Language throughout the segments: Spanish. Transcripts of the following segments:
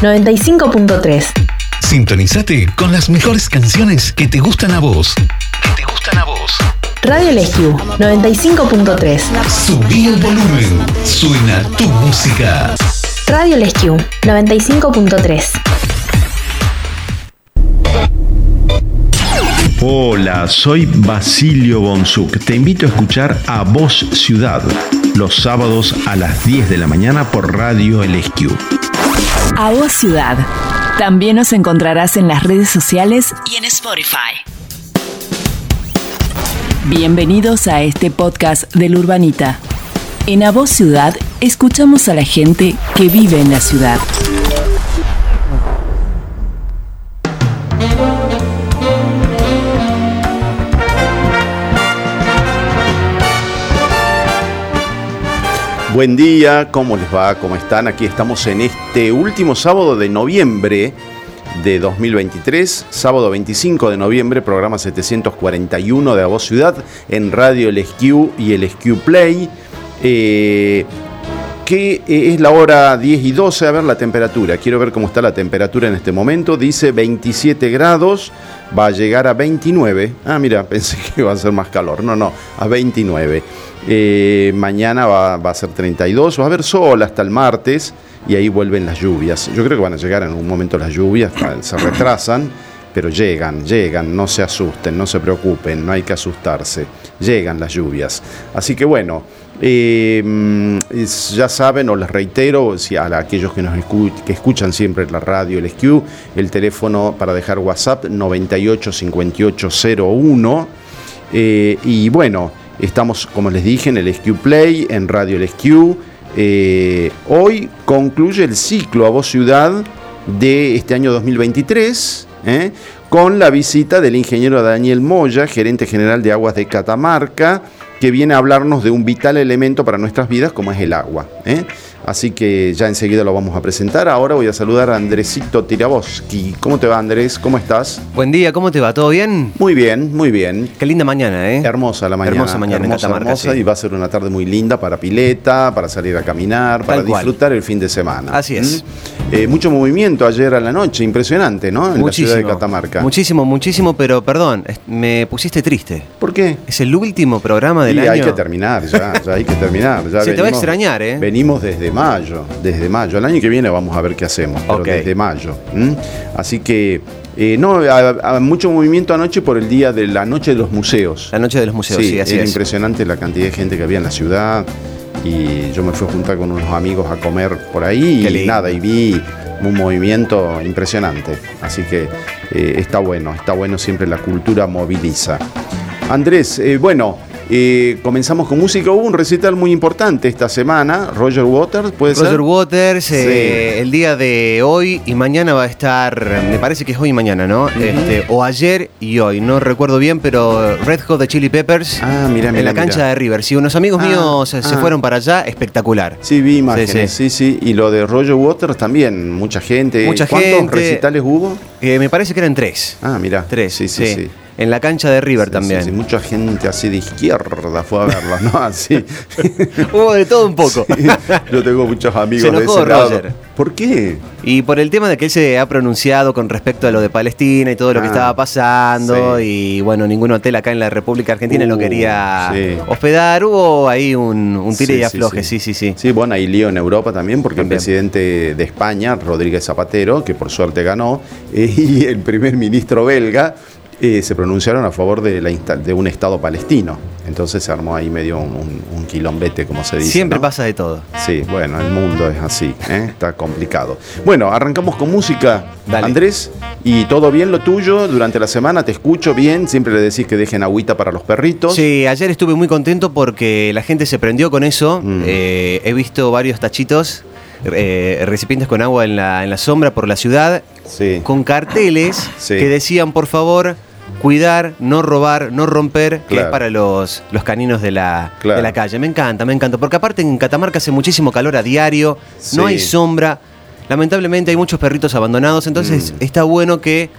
95.3. Sintonizate con las mejores canciones que te gustan a vos. Que te gustan a vos. Radio Lescu 95.3. Subí el volumen. Suena tu música. Radio Lescu 95.3. Hola, soy Basilio Bonsuk. Te invito a escuchar A Voz Ciudad los sábados a las 10 de la mañana por Radio LSQ. A Voz Ciudad. También nos encontrarás en las redes sociales y en Spotify. Bienvenidos a este podcast del Urbanita. En A Voz Ciudad escuchamos a la gente que vive en la ciudad. Buen día, ¿cómo les va? ¿Cómo están? Aquí estamos en este último sábado de noviembre de 2023, sábado 25 de noviembre, programa 741 de A Voz Ciudad en Radio El y el SQ Play. Eh, que eh, es la hora 10 y 12, a ver la temperatura, quiero ver cómo está la temperatura en este momento, dice 27 grados, va a llegar a 29, ah mira, pensé que iba a ser más calor, no, no, a 29. Eh, mañana va, a ser 32, va a haber sol hasta el martes y ahí vuelven las lluvias. Yo creo que van a llegar en un momento las lluvias, se retrasan, pero llegan, llegan, no se asusten, no se preocupen, no hay que asustarse, llegan las lluvias. Así que bueno, eh, ya saben, o les reitero, a aquellos que nos que escuchan siempre la radio, el SQ, el teléfono para dejar WhatsApp 985801. Eh, y bueno, Estamos, como les dije, en el SQ Play, en Radio El eh, hoy concluye el ciclo a Voz Ciudad de este año 2023, eh, con la visita del ingeniero Daniel Moya, gerente general de Aguas de Catamarca, que viene a hablarnos de un vital elemento para nuestras vidas como es el agua. Eh. Así que ya enseguida lo vamos a presentar. Ahora voy a saludar a Andresito Tiraboski. ¿Cómo te va, Andrés? ¿Cómo estás? Buen día, ¿cómo te va? ¿Todo bien? Muy bien, muy bien. Qué linda mañana, ¿eh? Hermosa la mañana. Hermosa mañana hermosa, en hermosa y va a ser una tarde muy linda para pileta, para salir a caminar, para disfrutar el fin de semana. Así es. ¿Mm? Eh, mucho movimiento ayer a la noche, impresionante, ¿no? En la ciudad de Catamarca. Muchísimo, muchísimo, pero perdón, me pusiste triste. ¿Por qué? Es el último programa del y año. hay que terminar, ya, ya hay que terminar. Se te va a extrañar, ¿eh? Venimos desde mayo, desde mayo. El año que viene vamos a ver qué hacemos, pero desde mayo. Así que eh, no, a, mucho movimiento anoche por el día de la noche de los museos. La noche de los museos, sí, así era es. impresionante la cantidad de gente que había en la ciudad. Y yo me fui a juntar con unos amigos a comer por ahí y nada, y vi un movimiento impresionante. Así que eh, está bueno, está bueno, siempre la cultura moviliza. Andrés, eh, bueno, eh, comenzamos con música. Hubo un recital muy importante esta semana. Roger Waters, ¿puede ser? Roger Waters, eh, el día de hoy y mañana va a estar, me parece que es hoy y mañana, ¿no? este, o ayer y hoy, no recuerdo bien, pero Red Hot de Chili Peppers ah, mira, en la cancha de River. Sí, unos amigos ah, míos se ah. fueron para allá, espectacular. Sí, vi imágenes, sí sí. Y lo de Roger Waters también, mucha gente. Mucha ¿Cuántos recitales hubo? Eh, me parece que eran tres. Ah, mira. Tres, sí, sí. sí en la cancha de River también. Sí, mucha gente así de izquierda fue a verlo, ¿no? Así. Hubo de todo un poco. Yo tengo muchos amigos de ese lado. ¿Por qué? Y por el tema de que él se ha pronunciado con respecto a lo de Palestina y todo lo que ah, estaba pasando. Y bueno, ningún hotel acá en la República Argentina lo uh, quería hospedar. Hubo ahí un, un tire y afloje, sí, sí, sí. Sí, bueno, hay lío en Europa también, porque el presidente de España, Rodríguez Zapatero, que por suerte ganó, y el primer ministro belga eh, se pronunciaron a favor de, la de un Estado palestino. Entonces se armó ahí medio un, quilombete, como se dice. Siempre pasa de todo. Sí, bueno, el mundo es así, ¿eh? está complicado. Bueno, arrancamos con música, Andrés, y todo bien lo tuyo durante la semana, te escucho bien, siempre le decís que dejen agüita para los perritos. Sí, ayer estuve muy contento porque la gente se prendió con eso. Mm. Eh, he visto varios tachitos recipientes con agua en la, en la sombra por la ciudad, con carteles que decían, por favor, cuidar, no robar, no romper, que es para los, los caninos de la, de la calle. Me encanta, me encanta. Porque aparte en Catamarca hace muchísimo calor a diario, no hay sombra. Lamentablemente hay muchos perritos abandonados, entonces mm. está bueno que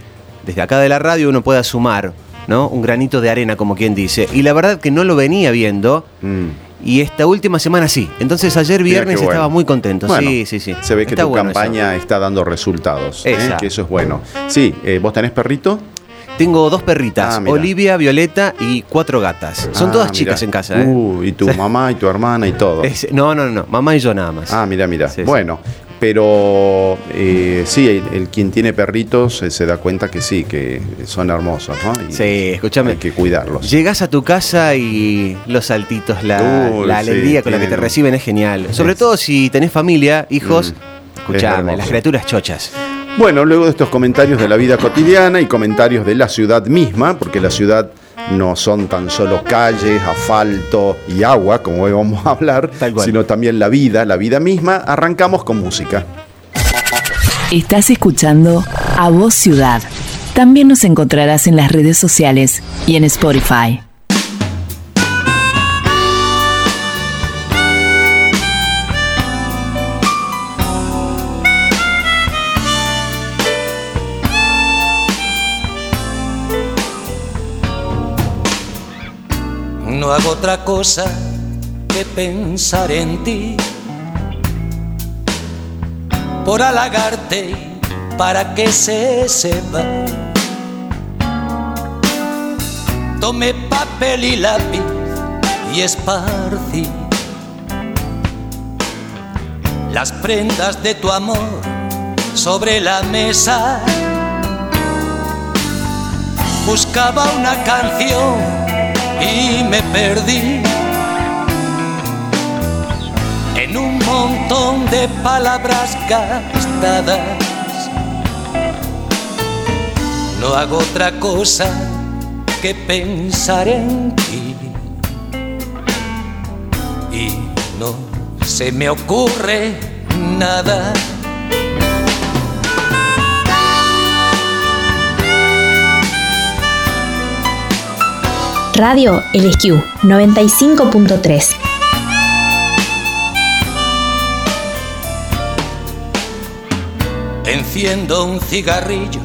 desde acá de la radio uno pueda sumar ¿no? un granito de arena, como quien dice. Y la verdad que no lo venía viendo. Mm. Y esta última semana sí. Entonces ayer viernes estaba muy contento. sí, sí, sí. Se ve que tu campaña está dando resultados. ¿eh? Que eso es bueno. Sí, eh, ¿vos tenés perrito? Tengo dos perritas, ah, Olivia, Violeta y cuatro gatas. Son ah, todas chicas en casa. ¿eh? Uh, y tu mamá y tu hermana y todo. no, no, no, mamá y yo nada más. Ah, mira, mira. bueno, pero eh, sí, el, quien tiene perritos eh, se da cuenta que sí, que son hermosos, ¿no? sí, escúchame. Hay que cuidarlos. Llegas a tu casa y los saltitos, la, alegría con la que te reciben es genial. Sobre todo si tenés familia, hijos, mm, escuchame, las criaturas chochas. Bueno, luego de estos comentarios de la vida cotidiana y comentarios de la ciudad misma, porque la ciudad no son tan solo calles, asfalto y agua, como hoy vamos a hablar, sino también la vida, la vida misma. Arrancamos con música. Estás escuchando A Voz Ciudad. También nos encontrarás en las redes sociales y en Spotify. Hago otra cosa que pensar en ti. Por halagarte para que se sepa. Tomé papel y lápiz y esparcí las prendas de tu amor sobre la mesa. Buscaba una canción y me perdí en un montón de palabras gastadas. No hago otra cosa que pensar en ti y no se me ocurre nada. Radio LSQ 95.3. Enciendo un cigarrillo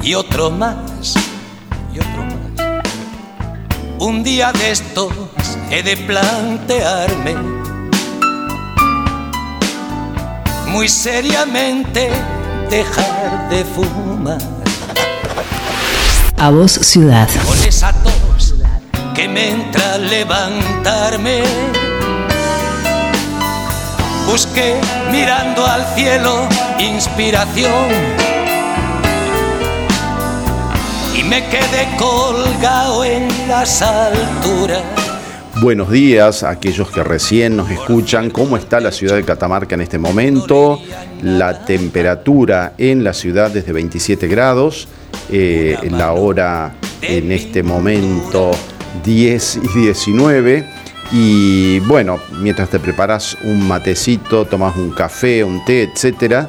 y otro más, y otro más. Un día de estos he de plantearme muy seriamente dejar de fumar. A voz ciudad. Con esa que me entra a levantarme. Busqué mirando al cielo inspiración y me quedé colgado en las alturas. Buenos días a aquellos que recién nos escuchan. ¿Cómo está la ciudad de Catamarca en este momento? La temperatura en la ciudad es de 27 grados. Eh, la hora en este momento 10 y 19. Y bueno, mientras te preparas un matecito, tomas un café, un té, etcétera,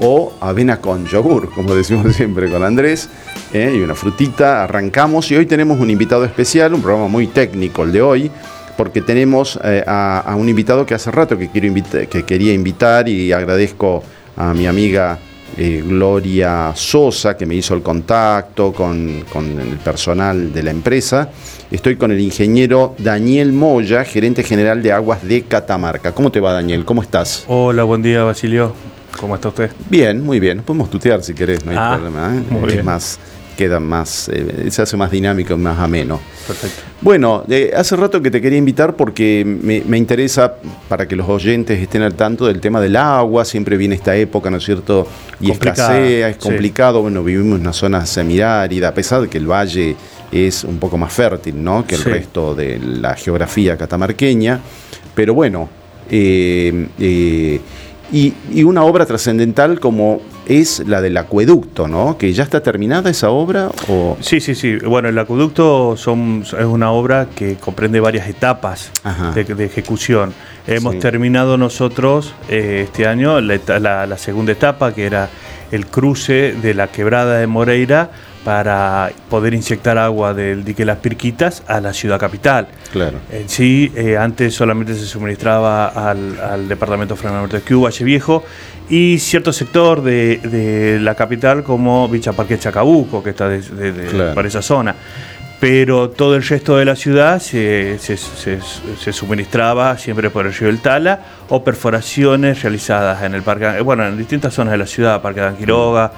o avena con yogur, como decimos siempre con Andrés, ¿eh? y una frutita, arrancamos. Y hoy tenemos un invitado especial, un programa muy técnico el de hoy, porque tenemos eh, a, un invitado que hace rato que, quiero que quería invitar y agradezco a mi amiga eh, Gloria Sosa, que me hizo el contacto con, el personal de la empresa. Estoy con el ingeniero Daniel Moya, gerente general de Aguas de Catamarca. ¿Cómo te va, Daniel? ¿Cómo estás? Hola, buen día, Basilio. ¿Cómo está usted? Bien, muy bien. Podemos tutear si querés, no hay ah, problema. ¿eh? más, queda más, eh, se hace más dinámico, más ameno. Perfecto. Bueno, hace rato que te quería invitar porque me, interesa para que los oyentes estén al tanto del tema del agua. Siempre viene esta época, ¿no es cierto? Y escasea, es complicado. Bueno, vivimos en una zona semirárida, a pesar de que el valle es un poco más fértil, ¿no? Que el resto de la geografía catamarqueña. Pero bueno, eh, eh, y, una obra trascendental como es la del acueducto, ¿no? Que ya está terminada esa obra. O... Sí, sí, sí. Bueno, el acueducto son, es una obra que comprende varias etapas de, ejecución. Hemos terminado nosotros eh, este año la, segunda etapa, que era el cruce de la quebrada de Moreira para poder inyectar agua del dique Las Pirquitas a la ciudad capital. Claro. En sí, eh, antes solamente se suministraba al, departamento de Cuba, Valle Viejo, y cierto sector de, la capital como Villa Parque Chacabuco, que está de, para esa zona. pero todo el resto de la ciudad se, se, suministraba siempre por el río del Tala o perforaciones realizadas en el parque, bueno, en distintas zonas de la ciudad, Parque de Anquiroga,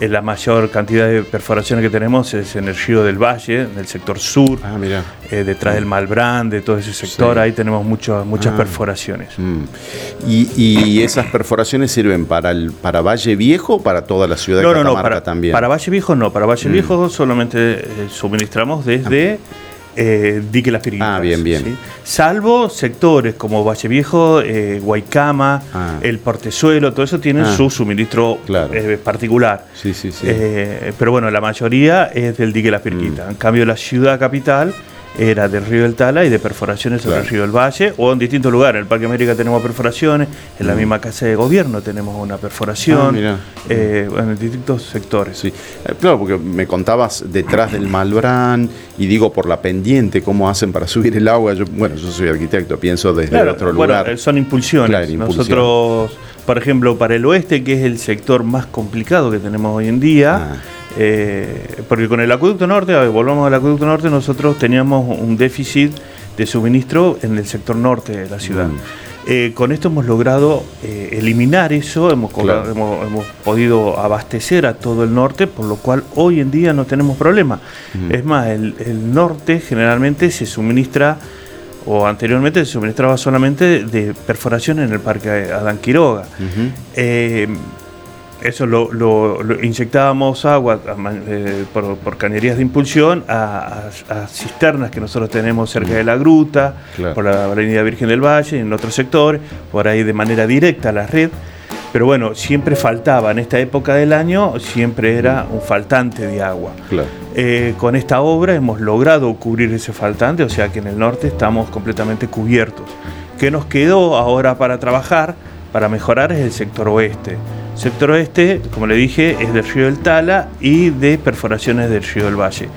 eh, la mayor cantidad de perforaciones que tenemos es en el río del Valle, en el sector sur, ah, eh, detrás del Malbrán, de todo ese sector, ahí tenemos muchas ah. perforaciones. Mm. ¿Y, esas perforaciones sirven para el para Valle Viejo o para toda la ciudad de Catamarca no, no, para, también? Para Valle Viejo no, para Valle mm. Viejo solamente eh, suministramos desde... Ah eh, Dique Las Piritas. Ah, bien, bien. Salvo sectores como Valle Viejo, eh, Guaycama, ah. el Portezuelo, todo eso tienen ah. su suministro eh, particular. Sí, sí, sí. Eh, pero bueno, la mayoría es del Dique Las Piritas. Mm. En cambio, la ciudad capital era del río del Tala y de perforaciones sobre el río del Valle o en distintos lugares. En el Parque América tenemos perforaciones, en la mm. misma casa de gobierno tenemos una perforación, ah, eh, en distintos sectores. Sí. Eh, claro, porque me contabas detrás del Malbrán y digo por la pendiente, cómo hacen para subir el agua. Yo, bueno, yo soy arquitecto, pienso desde otro lugar. Eh, son impulsiones. Nosotros, por ejemplo, para el oeste, que es el sector más complicado que tenemos hoy en día, ah. Eh, porque con el acueducto norte, volvamos al acueducto norte, nosotros teníamos un déficit de suministro en el sector norte de la ciudad. Mm. Eh, con esto hemos logrado eh, eliminar eso, hemos, hemos, podido abastecer a todo el norte, por lo cual hoy en día no tenemos problema. Mm. Es más, el, norte generalmente se suministra, o anteriormente se suministraba solamente de perforación en el Parque Adán Quiroga eso lo, inyectábamos agua eh, por, cañerías de impulsión a, cisternas que nosotros tenemos cerca de la gruta, por la Avenida Virgen del Valle, en otros sectores, por ahí de manera directa a la red. Pero bueno, siempre faltaba, en esta época del año siempre era un faltante de agua. Eh, con esta obra hemos logrado cubrir ese faltante, o sea que en el norte estamos completamente cubiertos. ¿Qué nos quedó ahora para trabajar, para mejorar, es el sector oeste Sector oeste, como le dije, es del río del Tala y de perforaciones del río del Valle.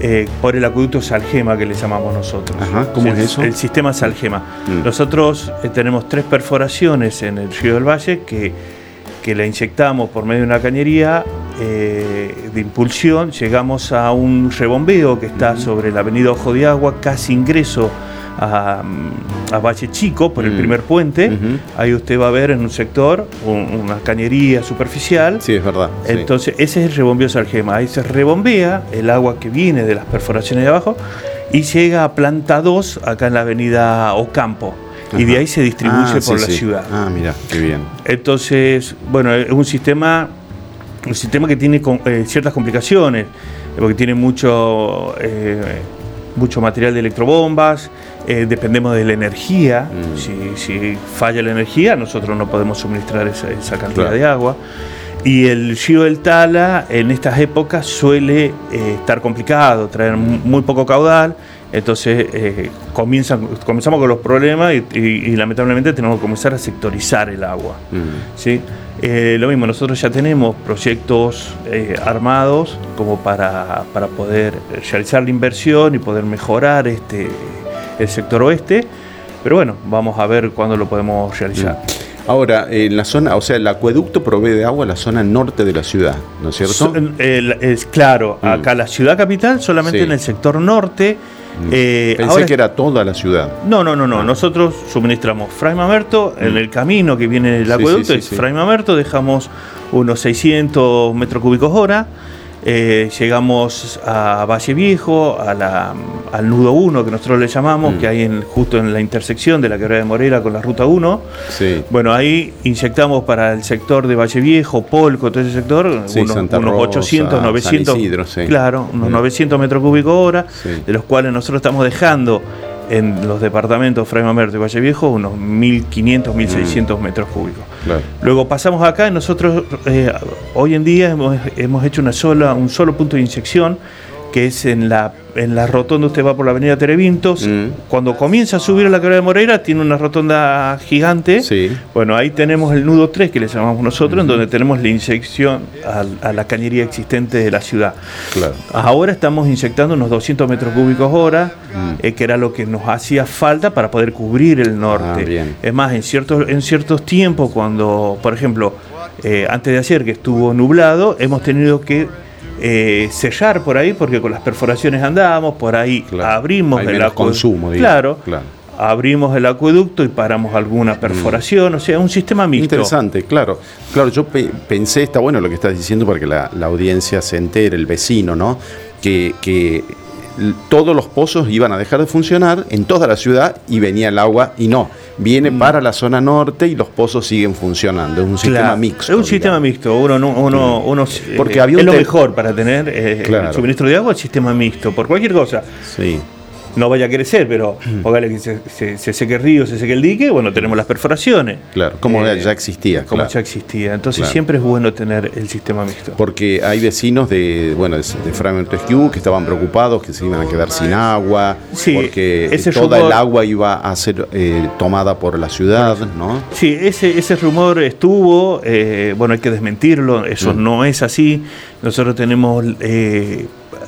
Eh, por el acueducto Salgema que le llamamos nosotros. ¿Cómo es eso? El sistema Salgema. Mm. Nosotros eh, tenemos tres perforaciones en el río del Valle que, que la inyectamos por medio de una cañería eh, de impulsión. Llegamos a un rebombeo que está sobre la avenida Ojo de Agua, casi ingreso a, a Valle Chico por el mm. primer puente. Ahí usted va a ver en un sector una cañería superficial. Sí, es verdad. Entonces, ese es el rebombeo Salgema. Ahí se rebombea el agua que viene de las perforaciones de abajo y llega a planta 2 acá en la avenida Ocampo. Y de ahí se distribuye ah, por la ciudad. Ah, mira, qué bien. Entonces, bueno, es un sistema, un sistema que tiene eh, ciertas complicaciones, porque tiene mucho, eh, mucho material de electrobombas, eh, dependemos de la energía. Mm. Si, falla la energía, nosotros no podemos suministrar esa, cantidad de agua. Y el río del Tala en estas épocas suele eh, estar complicado, traer muy poco caudal. Entonces eh, comienzan, comenzamos con los problemas y, lamentablemente tenemos que comenzar a sectorizar el agua. Mm. ¿sí? lo mismo, nosotros ya tenemos proyectos armados como para, para poder realizar la inversión y poder mejorar este, el sector oeste, pero bueno, vamos a ver cuándo lo podemos realizar. Mm. Ahora, en la zona, o sea, el acueducto provee de agua a la zona norte de la ciudad, ¿no es cierto? es claro, mm. acá la ciudad capital solamente en el sector norte. Mm. Eh, Pensé que era toda la ciudad. No, no, no, no. Ah. Nosotros suministramos Fray Mamerto, en el camino que viene el acueducto es Fray Mamerto, dejamos unos 600 metros cúbicos hora. Eh, llegamos a Valle Viejo, al nudo 1 que nosotros le llamamos, mm. que hay en, justo en la intersección de la quebrada de Morera con la ruta 1. Bueno, ahí inyectamos para el sector de Valle Viejo, Polco, todo ese sector, unos, 800, 900, claro, unos 900 mm. metros cúbicos hora, de los cuales nosotros estamos dejando en los departamentos Fray Mamerto y Valle Viejo unos 1.500, 1.600 mm. metros cúbicos. Luego pasamos acá y nosotros eh, hoy en día hemos, hemos, hecho una sola, un solo punto de inyección que es en la, en la rotonda, usted va por la avenida Terevintos, mm. cuando comienza a subir a la carrera de Moreira, tiene una rotonda gigante. Bueno, ahí tenemos el nudo 3, que le llamamos nosotros, en donde tenemos la inyección a, la cañería existente de la ciudad. Ahora estamos inyectando unos 200 metros cúbicos hora, mm. eh, que era lo que nos hacía falta para poder cubrir el norte. Ah, es más, en ciertos, en ciertos tiempos, cuando, por ejemplo, eh, antes de ayer que estuvo nublado, hemos tenido que eh, sellar por ahí, porque con las perforaciones andamos, por ahí abrimos el consumo, claro, claro, abrimos el acueducto y paramos alguna mm. perforación, o sea, un sistema mixto. Interesante, claro. Claro, yo pensé, está bueno lo que estás diciendo para que la, audiencia se entere, el vecino, ¿no? Que, que todos los pozos iban a dejar de funcionar en toda la ciudad y venía el agua y no, viene mm. para la zona norte y los pozos siguen funcionando. Es un sistema mixto. Es un sistema mixto. Uno, uno, uno, Porque había es lo mejor para tener eh, el suministro de agua, el sistema mixto, por cualquier cosa. Sí no vaya a crecer, pero póngale que se, seque el río, se seque el dique, bueno, tenemos las perforaciones. Claro, como eh, ya existía. Como ya existía. Entonces siempre es bueno tener el sistema mixto. Porque hay vecinos de, bueno, de, Fragment Rescue que estaban preocupados que se iban a quedar sin agua, sí, porque toda el agua iba a ser eh, tomada por la ciudad, ¿no? Sí, ese, ese rumor estuvo, eh, bueno, hay que desmentirlo, eso mm. no es así. Nosotros tenemos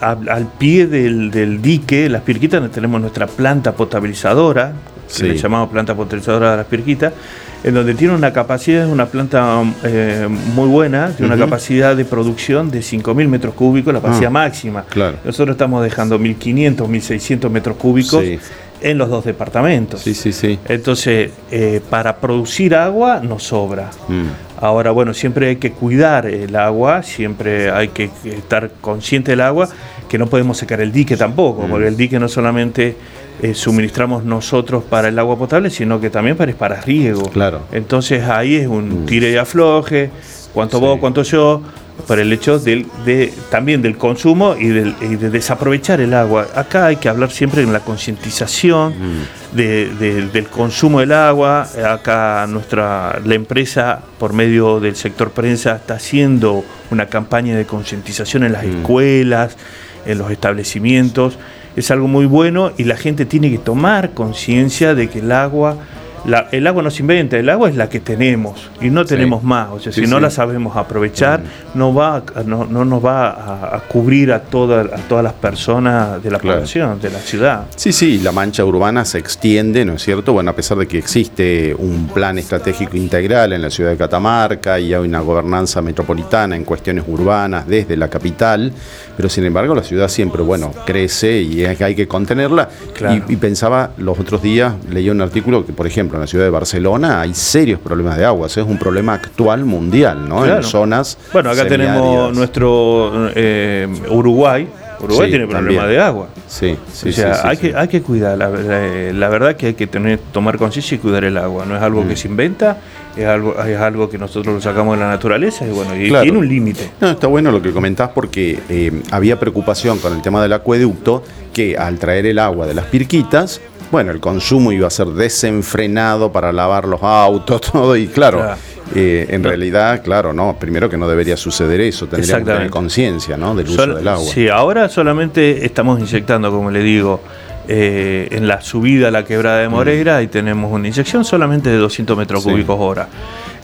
al, pie del, dique, las pirquitas, tenemos nuestra planta potabilizadora, que le llamamos planta potabilizadora de las pirquitas, en donde tiene una capacidad, es una planta eh, muy buena, tiene una capacidad de producción de 5.000 metros cúbicos, la capacidad ah, máxima. Nosotros estamos dejando 1.500, 1.600 metros cúbicos. En los dos departamentos. Sí, sí, sí. Entonces, eh, para producir agua nos sobra. Mm. Ahora, bueno, siempre hay que cuidar el agua, siempre hay que estar consciente del agua, que no podemos secar el dique tampoco, mm. porque el dique no solamente eh, suministramos nosotros para el agua potable, sino que también para, para riego. Claro. Entonces ahí es un mm. tire y afloje, cuánto vos, cuánto yo, por el hecho del, de, también del consumo y, de desaprovechar el agua. Acá hay que hablar siempre en la concientización mm. Del consumo del agua. Acá nuestra la empresa, por medio del sector prensa, está haciendo una campaña de concientización en las mm. escuelas, en los establecimientos. Es algo muy bueno y la gente tiene que tomar conciencia de que el agua el agua no se inventa, el agua es la que tenemos y no tenemos más. O sea, si no la sabemos aprovechar, mm. no, va, no, nos va a, cubrir a, toda, a todas las personas de la población, de la ciudad. Sí, sí, la mancha urbana se extiende, ¿no es cierto? Bueno, a pesar de que existe un plan estratégico integral en la ciudad de Catamarca y hay una gobernanza metropolitana en cuestiones urbanas desde la capital, pero sin embargo la ciudad siempre, bueno, crece y hay que contenerla. Y, pensaba los otros días, leí un artículo que, por ejemplo, en la ciudad de Barcelona hay serios problemas de agua, es un problema actual mundial, ¿no? En zonas. Bueno, acá tenemos nuestro eh, Uruguay. Uruguay tiene problemas de agua. Sí, sí, o sea, hay, que, hay que cuidar. La, verdad que hay que tener, tomar conciencia y cuidar el agua. No es algo que mm. se inventa, es algo, es algo que nosotros lo sacamos de la naturaleza y bueno, y tiene un límite. No, está bueno lo que comentás porque eh, había preocupación con el tema del acueducto que al traer el agua de las pirquitas bueno, el consumo iba a ser desenfrenado para lavar los autos, todo, y claro, eh, en realidad, claro, no, primero que no debería suceder eso, tendríamos que tener conciencia ¿no? del uso del agua. Sí, ahora solamente estamos inyectando, como le digo, eh, en la subida a la quebrada de Moreira, y tenemos una inyección solamente de 200 metros cúbicos hora.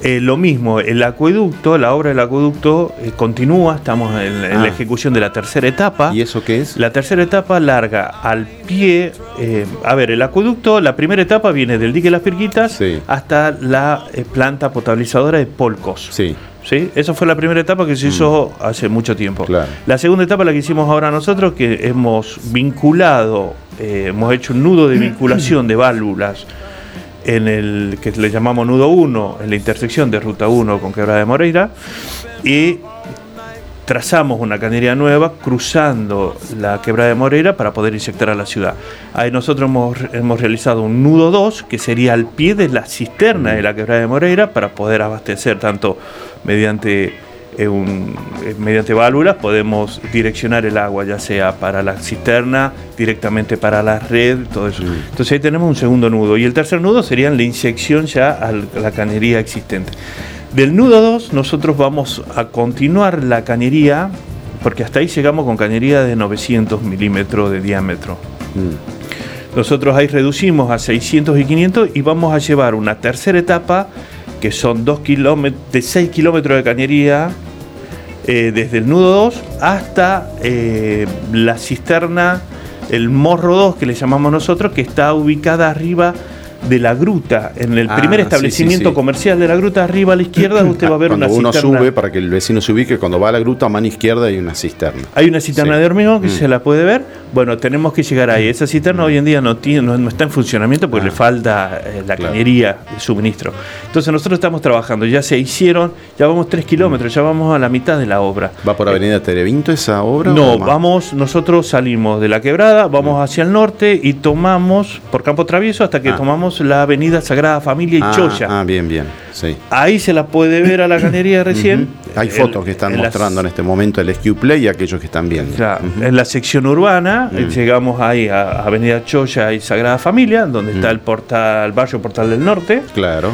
Eh, lo mismo, el acueducto, la obra del acueducto eh, continúa, estamos en, la ah. ejecución de la tercera etapa. ¿Y eso qué es? La tercera etapa larga al pie. Eh, a ver, el acueducto, la primera etapa viene del dique de las Pirquitas hasta la planta potabilizadora de Polcos. Sí. ¿Sí? Esa fue la primera etapa que se hizo mm. hace mucho tiempo. La segunda etapa, la que hicimos ahora nosotros, que hemos vinculado, hemos hecho un nudo de vinculación de válvulas en el que le llamamos nudo 1, en la intersección de ruta 1 con Quebrada de Moreira, y trazamos una cañería nueva cruzando la Quebrada de Moreira para poder inyectar a la ciudad. Ahí nosotros hemos, hemos realizado un nudo 2, que sería al pie de la cisterna de la Quebrada de Moreira, para poder abastecer tanto mediante un, mediante válvulas podemos direccionar el agua, ya sea para la cisterna, directamente para la red, todo eso. Entonces ahí tenemos un segundo nudo. Y el tercer nudo sería la inyección ya a la cañería existente. Del nudo 2 nosotros vamos a continuar la cañería, porque hasta ahí llegamos con cañería de 900 milímetros de diámetro. Mm. Nosotros ahí reducimos a 600 y 500 y vamos a llevar una tercera etapa que son 2 kilómetros, de 6 kilómetros de cañería, eh, desde el nudo 2 hasta eh, la cisterna, el morro 2 que le llamamos nosotros, que está ubicada arriba de la gruta, en el primer ah, establecimiento comercial de la gruta, arriba a la izquierda, usted va a ver cuando una uno sube, para que el vecino se ubique, cuando va a la gruta, a mano izquierda hay una cisterna. Hay una cisterna de hormigón que mm. se la puede ver. Bueno, tenemos que llegar ahí. Esa cisterna hoy en día no, tiene, no, está en funcionamiento porque ah. le falta eh, la cañería de suministro. Entonces nosotros estamos trabajando, ya se hicieron, ya vamos tres kilómetros, ya vamos a la mitad de la obra. ¿Va por Avenida Terevinto esa obra? No, vamos, nosotros salimos de la quebrada, vamos mm. hacia el norte y tomamos por Campo Travieso hasta que ah. tomamos la avenida Sagrada Familia y Choya. Ah, bien, bien. Sí. Ahí se la puede ver a la galería recién. Hay fotos que están mostrando en este momento el SQ Play y aquellos que están viendo. En la sección urbana mm. llegamos ahí a Avenida Choya y Sagrada Familia, donde está mm. el portal, barrio Portal del Norte. Claro.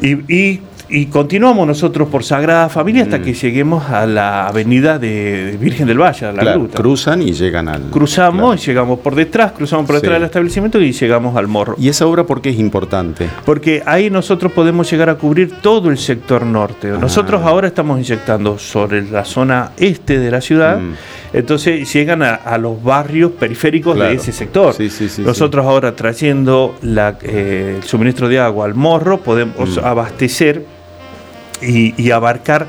y y continuamos nosotros por Sagrada Familia hasta mm. que lleguemos a la avenida de Virgen del Valle, a la ruta. Cruzan y llegan al. Cruzamos y llegamos por detrás, cruzamos por detrás del establecimiento y llegamos al morro. ¿Y esa obra por qué es importante? Porque ahí nosotros podemos llegar a cubrir todo el sector norte. Ah. Nosotros ahora estamos inyectando sobre la zona este de la ciudad. Mm. Entonces llegan a, los barrios periféricos de ese sector. Nosotros ahora trayendo eh, el suministro de agua al morro podemos mm. abastecer y, abarcar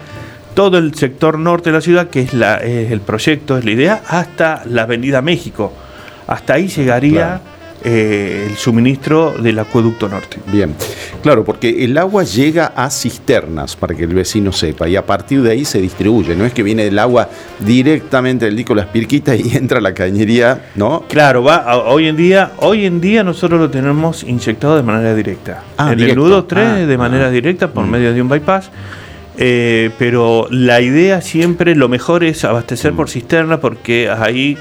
todo el sector norte de la ciudad, que es, la, el proyecto, es la idea, hasta la Avenida México. Hasta ahí llegaría eh, el suministro del acueducto norte. Bien, claro, porque el agua llega a cisternas, para que el vecino sepa, y a partir de ahí se distribuye. No es que viene el agua directamente del dico Las Pirquitas y entra a la cañería, ¿no? Claro, va, hoy en día, hoy en día nosotros lo tenemos inyectado de manera directa. Ah, en el nudo 3 ah, de manera ah. directa por mm. medio de un bypass. Eh, pero la idea siempre, lo mejor es abastecer mm. por cisterna porque ahí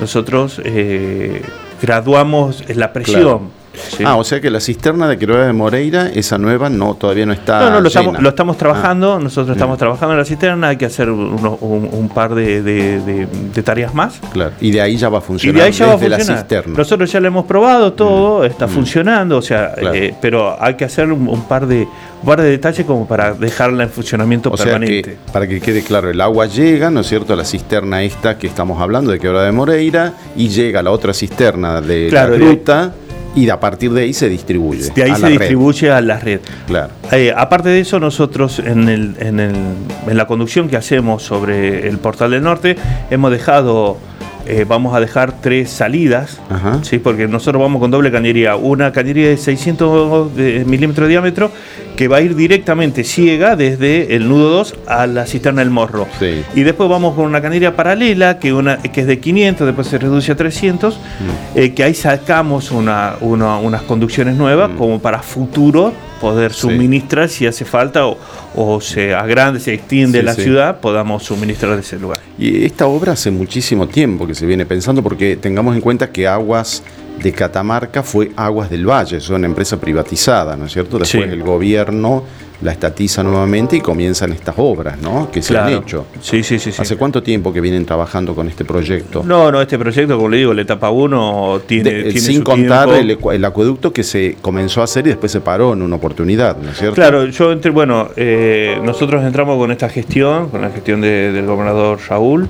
nosotros eh, graduamos la presión. Ah, o sea que la cisterna de Quiroga de Moreira, esa nueva, no todavía no está. No, no, lo, estamos, lo estamos, trabajando, ah. nosotros estamos trabajando en la cisterna, hay que hacer un, par de, tareas más. Claro, y de ahí ya va a funcionar. Y de ahí ya va a funcionar. Nosotros ya lo hemos probado todo, mm. está mm. funcionando, o sea, eh, pero hay que hacer un, par de par de detalles como para dejarla en funcionamiento permanente. para que quede claro, el agua llega, ¿no es cierto?, a la cisterna esta que estamos hablando de Quebrada de Moreira y llega a la otra cisterna de la ruta y a partir de ahí se distribuye. De ahí se distribuye a la red. Claro. Eh, aparte de eso, nosotros en, el, en, el, en la conducción que hacemos sobre el Portal del Norte hemos dejado eh, vamos a dejar tres salidas, ¿sí? porque nosotros vamos con doble cañería, una cañería de 600 milímetros de diámetro que va a ir directamente ciega desde el nudo 2 a la cisterna del morro. Y después vamos con una cañería paralela que, una, que es de 500, después se reduce a 300, mm. eh, que ahí sacamos una, unas conducciones nuevas mm. como para futuro poder suministrar si hace falta o, se agrande, se extiende la ciudad, podamos suministrar de ese lugar. Y esta obra hace muchísimo tiempo que se viene pensando porque tengamos en cuenta que Aguas de Catamarca fue Aguas del Valle, es una empresa privatizada, ¿no es cierto? Después el gobierno la estatiza nuevamente y comienzan estas obras, ¿no? Que se han hecho. Sí, sí, sí. ¿Hace cuánto tiempo que vienen trabajando con este proyecto? No, no, este proyecto, como le digo, la etapa 1 tiene, Sin contar el, acueducto que se comenzó a hacer y después se paró en una oportunidad, ¿no es cierto? Claro, yo entré, bueno, eh, nosotros entramos con esta gestión, con la gestión del gobernador Raúl.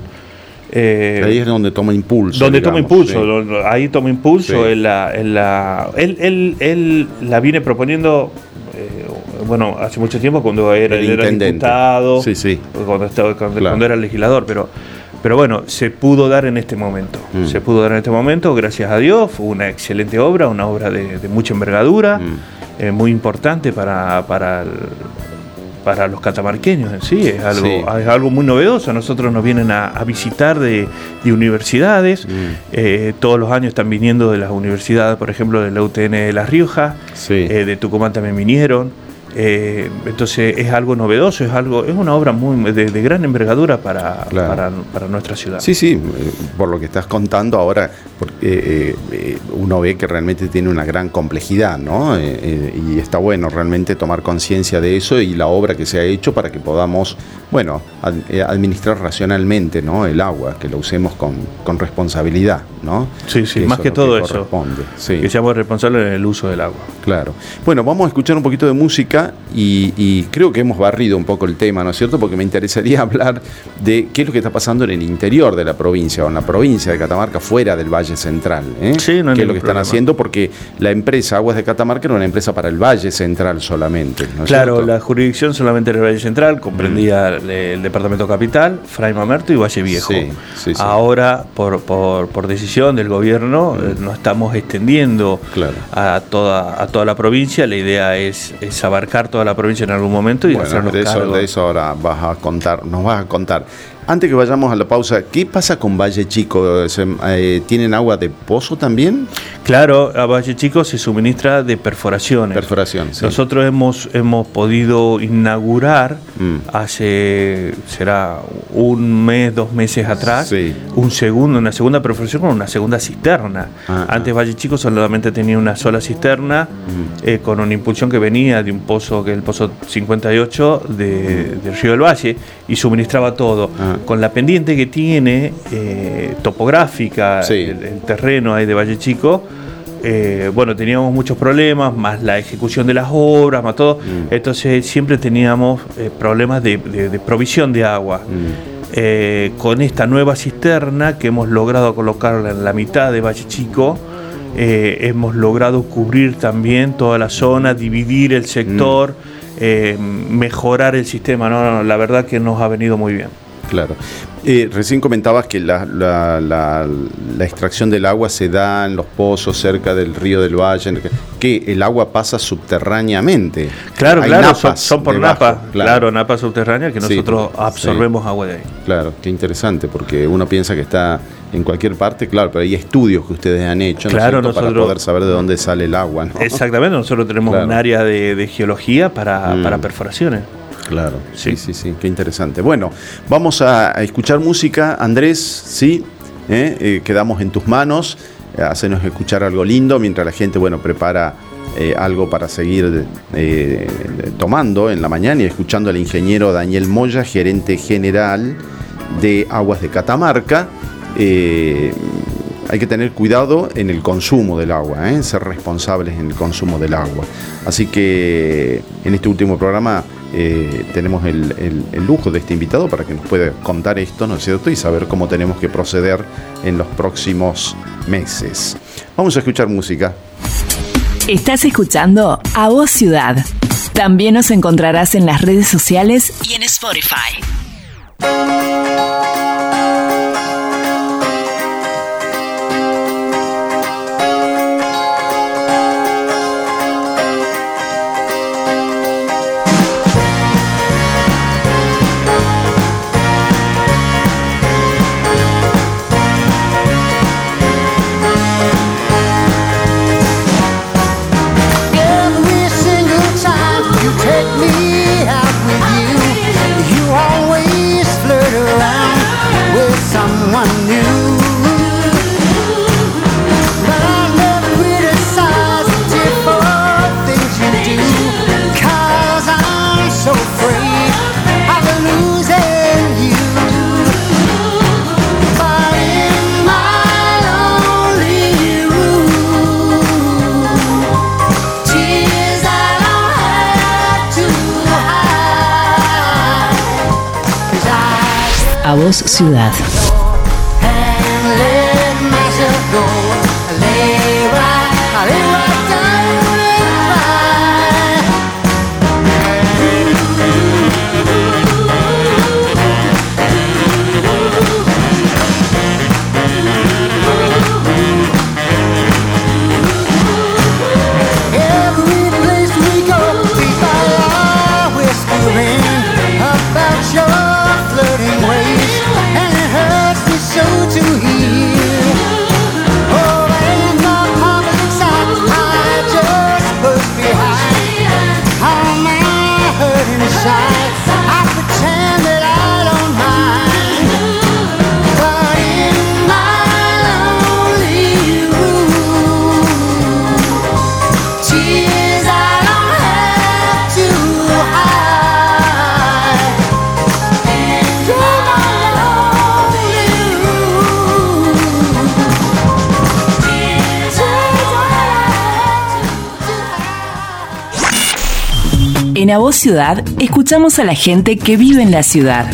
Eh, ahí es donde toma impulso. Donde toma impulso, ahí toma impulso. Él, la, él, él, él, la viene proponiendo eh, bueno, hace mucho tiempo cuando era, el era diputado, Cuando, estaba, cuando, era legislador, pero, pero bueno, se pudo dar en este momento. Mm. Se pudo dar en este momento, gracias a Dios, fue una excelente obra, una obra de, mucha envergadura, mm. eh, muy importante para, para, el, para los catamarqueños en sí, es algo, es algo muy novedoso. Nosotros nos vienen a, visitar de, universidades, mm. eh, todos los años están viniendo de las universidades, por ejemplo, de la UTN de La Rioja, eh, de Tucumán también vinieron. Eh, entonces es algo novedoso, es algo, es una obra muy de, gran envergadura para, para, nuestra ciudad. Sí, sí, por lo que estás contando ahora, porque, eh, eh, uno ve que realmente tiene una gran complejidad, ¿no? y está bueno realmente tomar conciencia de eso y la obra que se ha hecho para que podamos, bueno, administrar racionalmente, ¿no? El agua, que lo usemos con, con responsabilidad, ¿no? Sí, sí, más que todo eso. Que seamos responsables en el uso del agua. Claro. Bueno, vamos a escuchar un poquito de música y, creo que hemos barrido un poco el tema, ¿no es cierto? Porque me interesaría hablar de qué es lo que está pasando en el interior de la provincia o en la provincia de Catamarca, fuera del Valle Valle Central. ¿eh? Sí, no que es lo que están haciendo porque la empresa Aguas de Catamarca era una empresa para el Valle Central solamente. claro, la jurisdicción solamente era el Valle Central, comprendía mm. el, departamento capital, Fray Mamerto y Valle Viejo. Ahora, por, por, decisión del gobierno, mm. eh, nos estamos extendiendo a, toda, a toda la provincia. La idea es, abarcar toda la provincia en algún momento y bueno, de eso, de eso ahora vas a contar, nos vas a contar. Antes que vayamos a la pausa, ¿qué pasa con Valle Chico? Eh, ¿Tienen agua de pozo también? Claro, a Valle Chico se suministra de perforaciones. Perforación, sí. Nosotros hemos, hemos podido inaugurar mm. hace, será un mes, dos meses atrás, un segundo, una segunda perforación con una segunda cisterna. Ah, ah. Antes Valle Chico solamente tenía una sola cisterna mm. eh, con una impulsión que venía de un pozo, que es el pozo 58 de, del río del Valle, y suministraba todo. Ah con la pendiente que tiene eh, topográfica, el, terreno ahí de Valle Chico, eh, bueno, teníamos muchos problemas, más la ejecución de las obras, más todo. Mm. Entonces siempre teníamos eh, problemas de, provisión de agua. Mm. con esta nueva cisterna que hemos logrado colocarla en la mitad de Valle Chico, hemos logrado cubrir también toda la zona, dividir el sector, mm. Mejorar el sistema. ¿no? La verdad que nos ha venido muy bien. Claro. Eh, recién comentabas que la, la, extracción del agua se da en los pozos cerca del río del Valle, que el agua pasa subterráneamente. Claro, claro, son, por napas, claro. napas subterráneas que nosotros absorbemos agua de ahí. Claro, qué interesante, porque uno piensa que está en cualquier parte, claro, pero hay estudios que ustedes han hecho para poder saber de dónde sale el agua. Exactamente, nosotros tenemos un área de, geología para, para mm. perforaciones. Claro, sí, sí, sí, qué interesante. Bueno, vamos a, escuchar música, Andrés, ¿sí? ¿Eh? Eh, quedamos en tus manos, hacenos escuchar algo lindo mientras la gente, bueno, prepara eh, algo para seguir tomando en la mañana y escuchando al ingeniero Daniel Moya, gerente general de Aguas de Catamarca. hay que tener cuidado en el consumo del agua, ser responsables en el consumo del agua. Así que en este último programa eh, tenemos el, lujo de este invitado para que nos pueda contar esto, ¿no es cierto? Y saber cómo tenemos que proceder en los próximos meses. Vamos a escuchar música. Estás escuchando A Voz Ciudad. También nos encontrarás en las redes sociales y en Spotify. Ciudad. En A Voz Ciudad escuchamos a la gente que vive en la ciudad.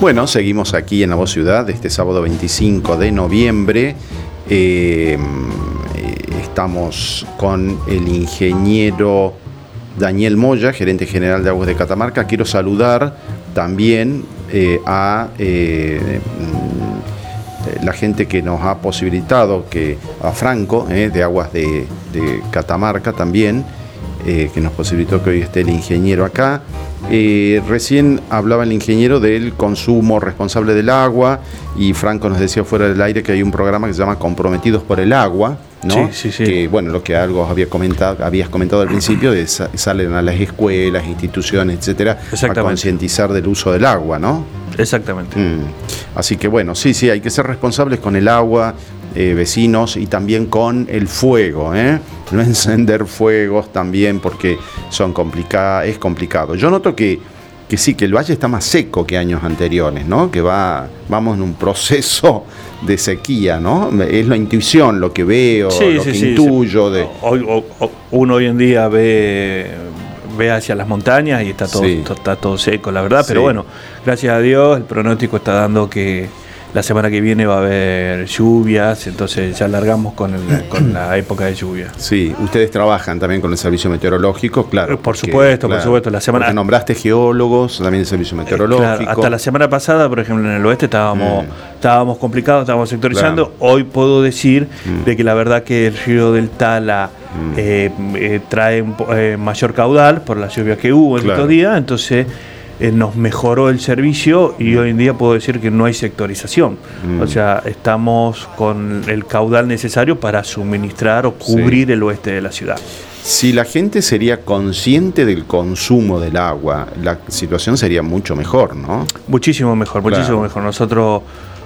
Bueno, seguimos aquí en La Voz Ciudad este sábado 25 de noviembre. Eh, estamos con el ingeniero Daniel Moya, gerente general de Aguas de Catamarca. Quiero saludar también eh, a eh, la gente que nos ha posibilitado, que a Franco, de Aguas de, de Catamarca también, que nos posibilitó que hoy esté el ingeniero acá. Eh, recién hablaba el ingeniero del consumo responsable del agua y Franco nos decía fuera del aire que hay un programa que se llama Comprometidos por el Agua, ¿no? Sí, sí, sí. Que, bueno, lo que algo había comentado, habías comentado al principio, de salen a las escuelas, instituciones, etcétera, a concientizar del uso del agua, ¿no? Exactamente. Mm. Así que bueno, sí, sí, hay que ser responsables con el agua, eh, vecinos y también con el fuego, ¿eh? no encender fuegos también porque son complicadas, es complicado. Yo noto que, que sí, que el valle está más seco que años anteriores, ¿no? Que va, vamos en un proceso de sequía, ¿no? Es la intuición, lo que veo, lo que intuyo. De... Hoy, uno hoy en día ve ve hacia las montañas y está todo, está todo seco, la verdad, pero bueno, gracias a Dios el pronóstico está dando que la semana que viene va a haber lluvias, entonces ya largamos con, con la época de lluvia. Sí, ustedes trabajan también con el servicio meteorológico, claro. Por supuesto, por supuesto. La semana nombraste geólogos, también el servicio eh, meteorológico. hasta la semana pasada, por ejemplo, en el oeste estábamos, mm. estábamos complicados, estábamos sectorizando. Hoy puedo decir mm. de que la verdad que el río del Tala mm. eh, eh, trae mayor caudal por la lluvia que hubo en estos días, entonces eh, nos mejoró el servicio y hoy en día puedo decir que no hay sectorización. O sea, estamos con el caudal necesario para suministrar o cubrir el oeste de la ciudad. Si la gente sería consciente del consumo del agua, la situación sería mucho mejor, ¿no? Muchísimo mejor, muchísimo mejor. Nosotros,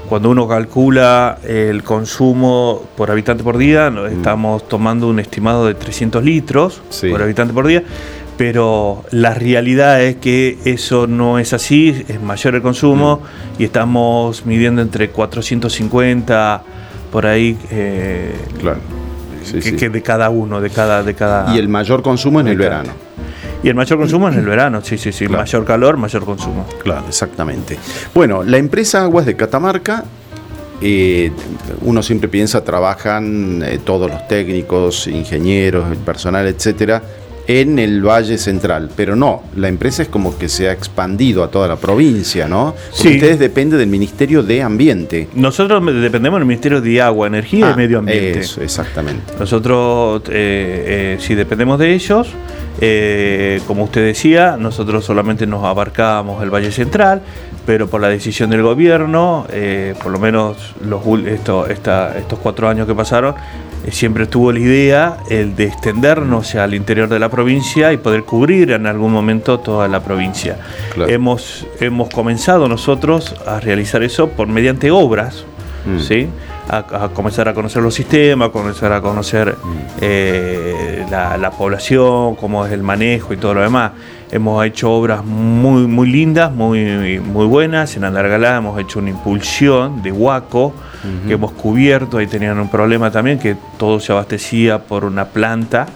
cuando uno calcula el consumo por habitante por día, estamos tomando un estimado de 300 litros por habitante por día pero la realidad es que eso no es así, es mayor el consumo mm. y estamos midiendo entre 450 por ahí. Eh, claro. que, de cada uno, de cada, de cada. Y el mayor consumo en el verano. Y el mayor consumo en el verano, sí, sí, sí. Mayor calor, mayor consumo. Claro, exactamente. Bueno, la empresa Aguas de Catamarca eh, uno siempre piensa, trabajan eh, todos los técnicos, ingenieros, el personal, etcétera, en el Valle Central, pero no, la empresa es como que se ha expandido a toda la provincia, ¿no? Porque ustedes dependen del Ministerio de Ambiente. Nosotros dependemos del Ministerio de Agua, Energía y ah, Medio Ambiente. Eso, exactamente. Nosotros, eh, eh, si dependemos de ellos, eh, como usted decía, nosotros solamente nos abarcábamos el Valle Central, pero por la decisión del gobierno, por lo menos los, estos cuatro años que pasaron, eh, siempre tuvo la idea el de extendernos al interior de la provincia y poder cubrir en algún momento toda la provincia. Hemos, hemos comenzado nosotros a realizar eso por mediante obras, mm. ¿sí? A, comenzar a conocer los sistemas, a comenzar a conocer mm. eh, la, población, cómo es el manejo y todo lo demás. Hemos hecho obras muy, muy lindas, muy, muy buenas. En Andargalá hemos hecho una impulsión de Huaco, que hemos cubierto, ahí tenían un problema también, que todo se abastecía por una planta,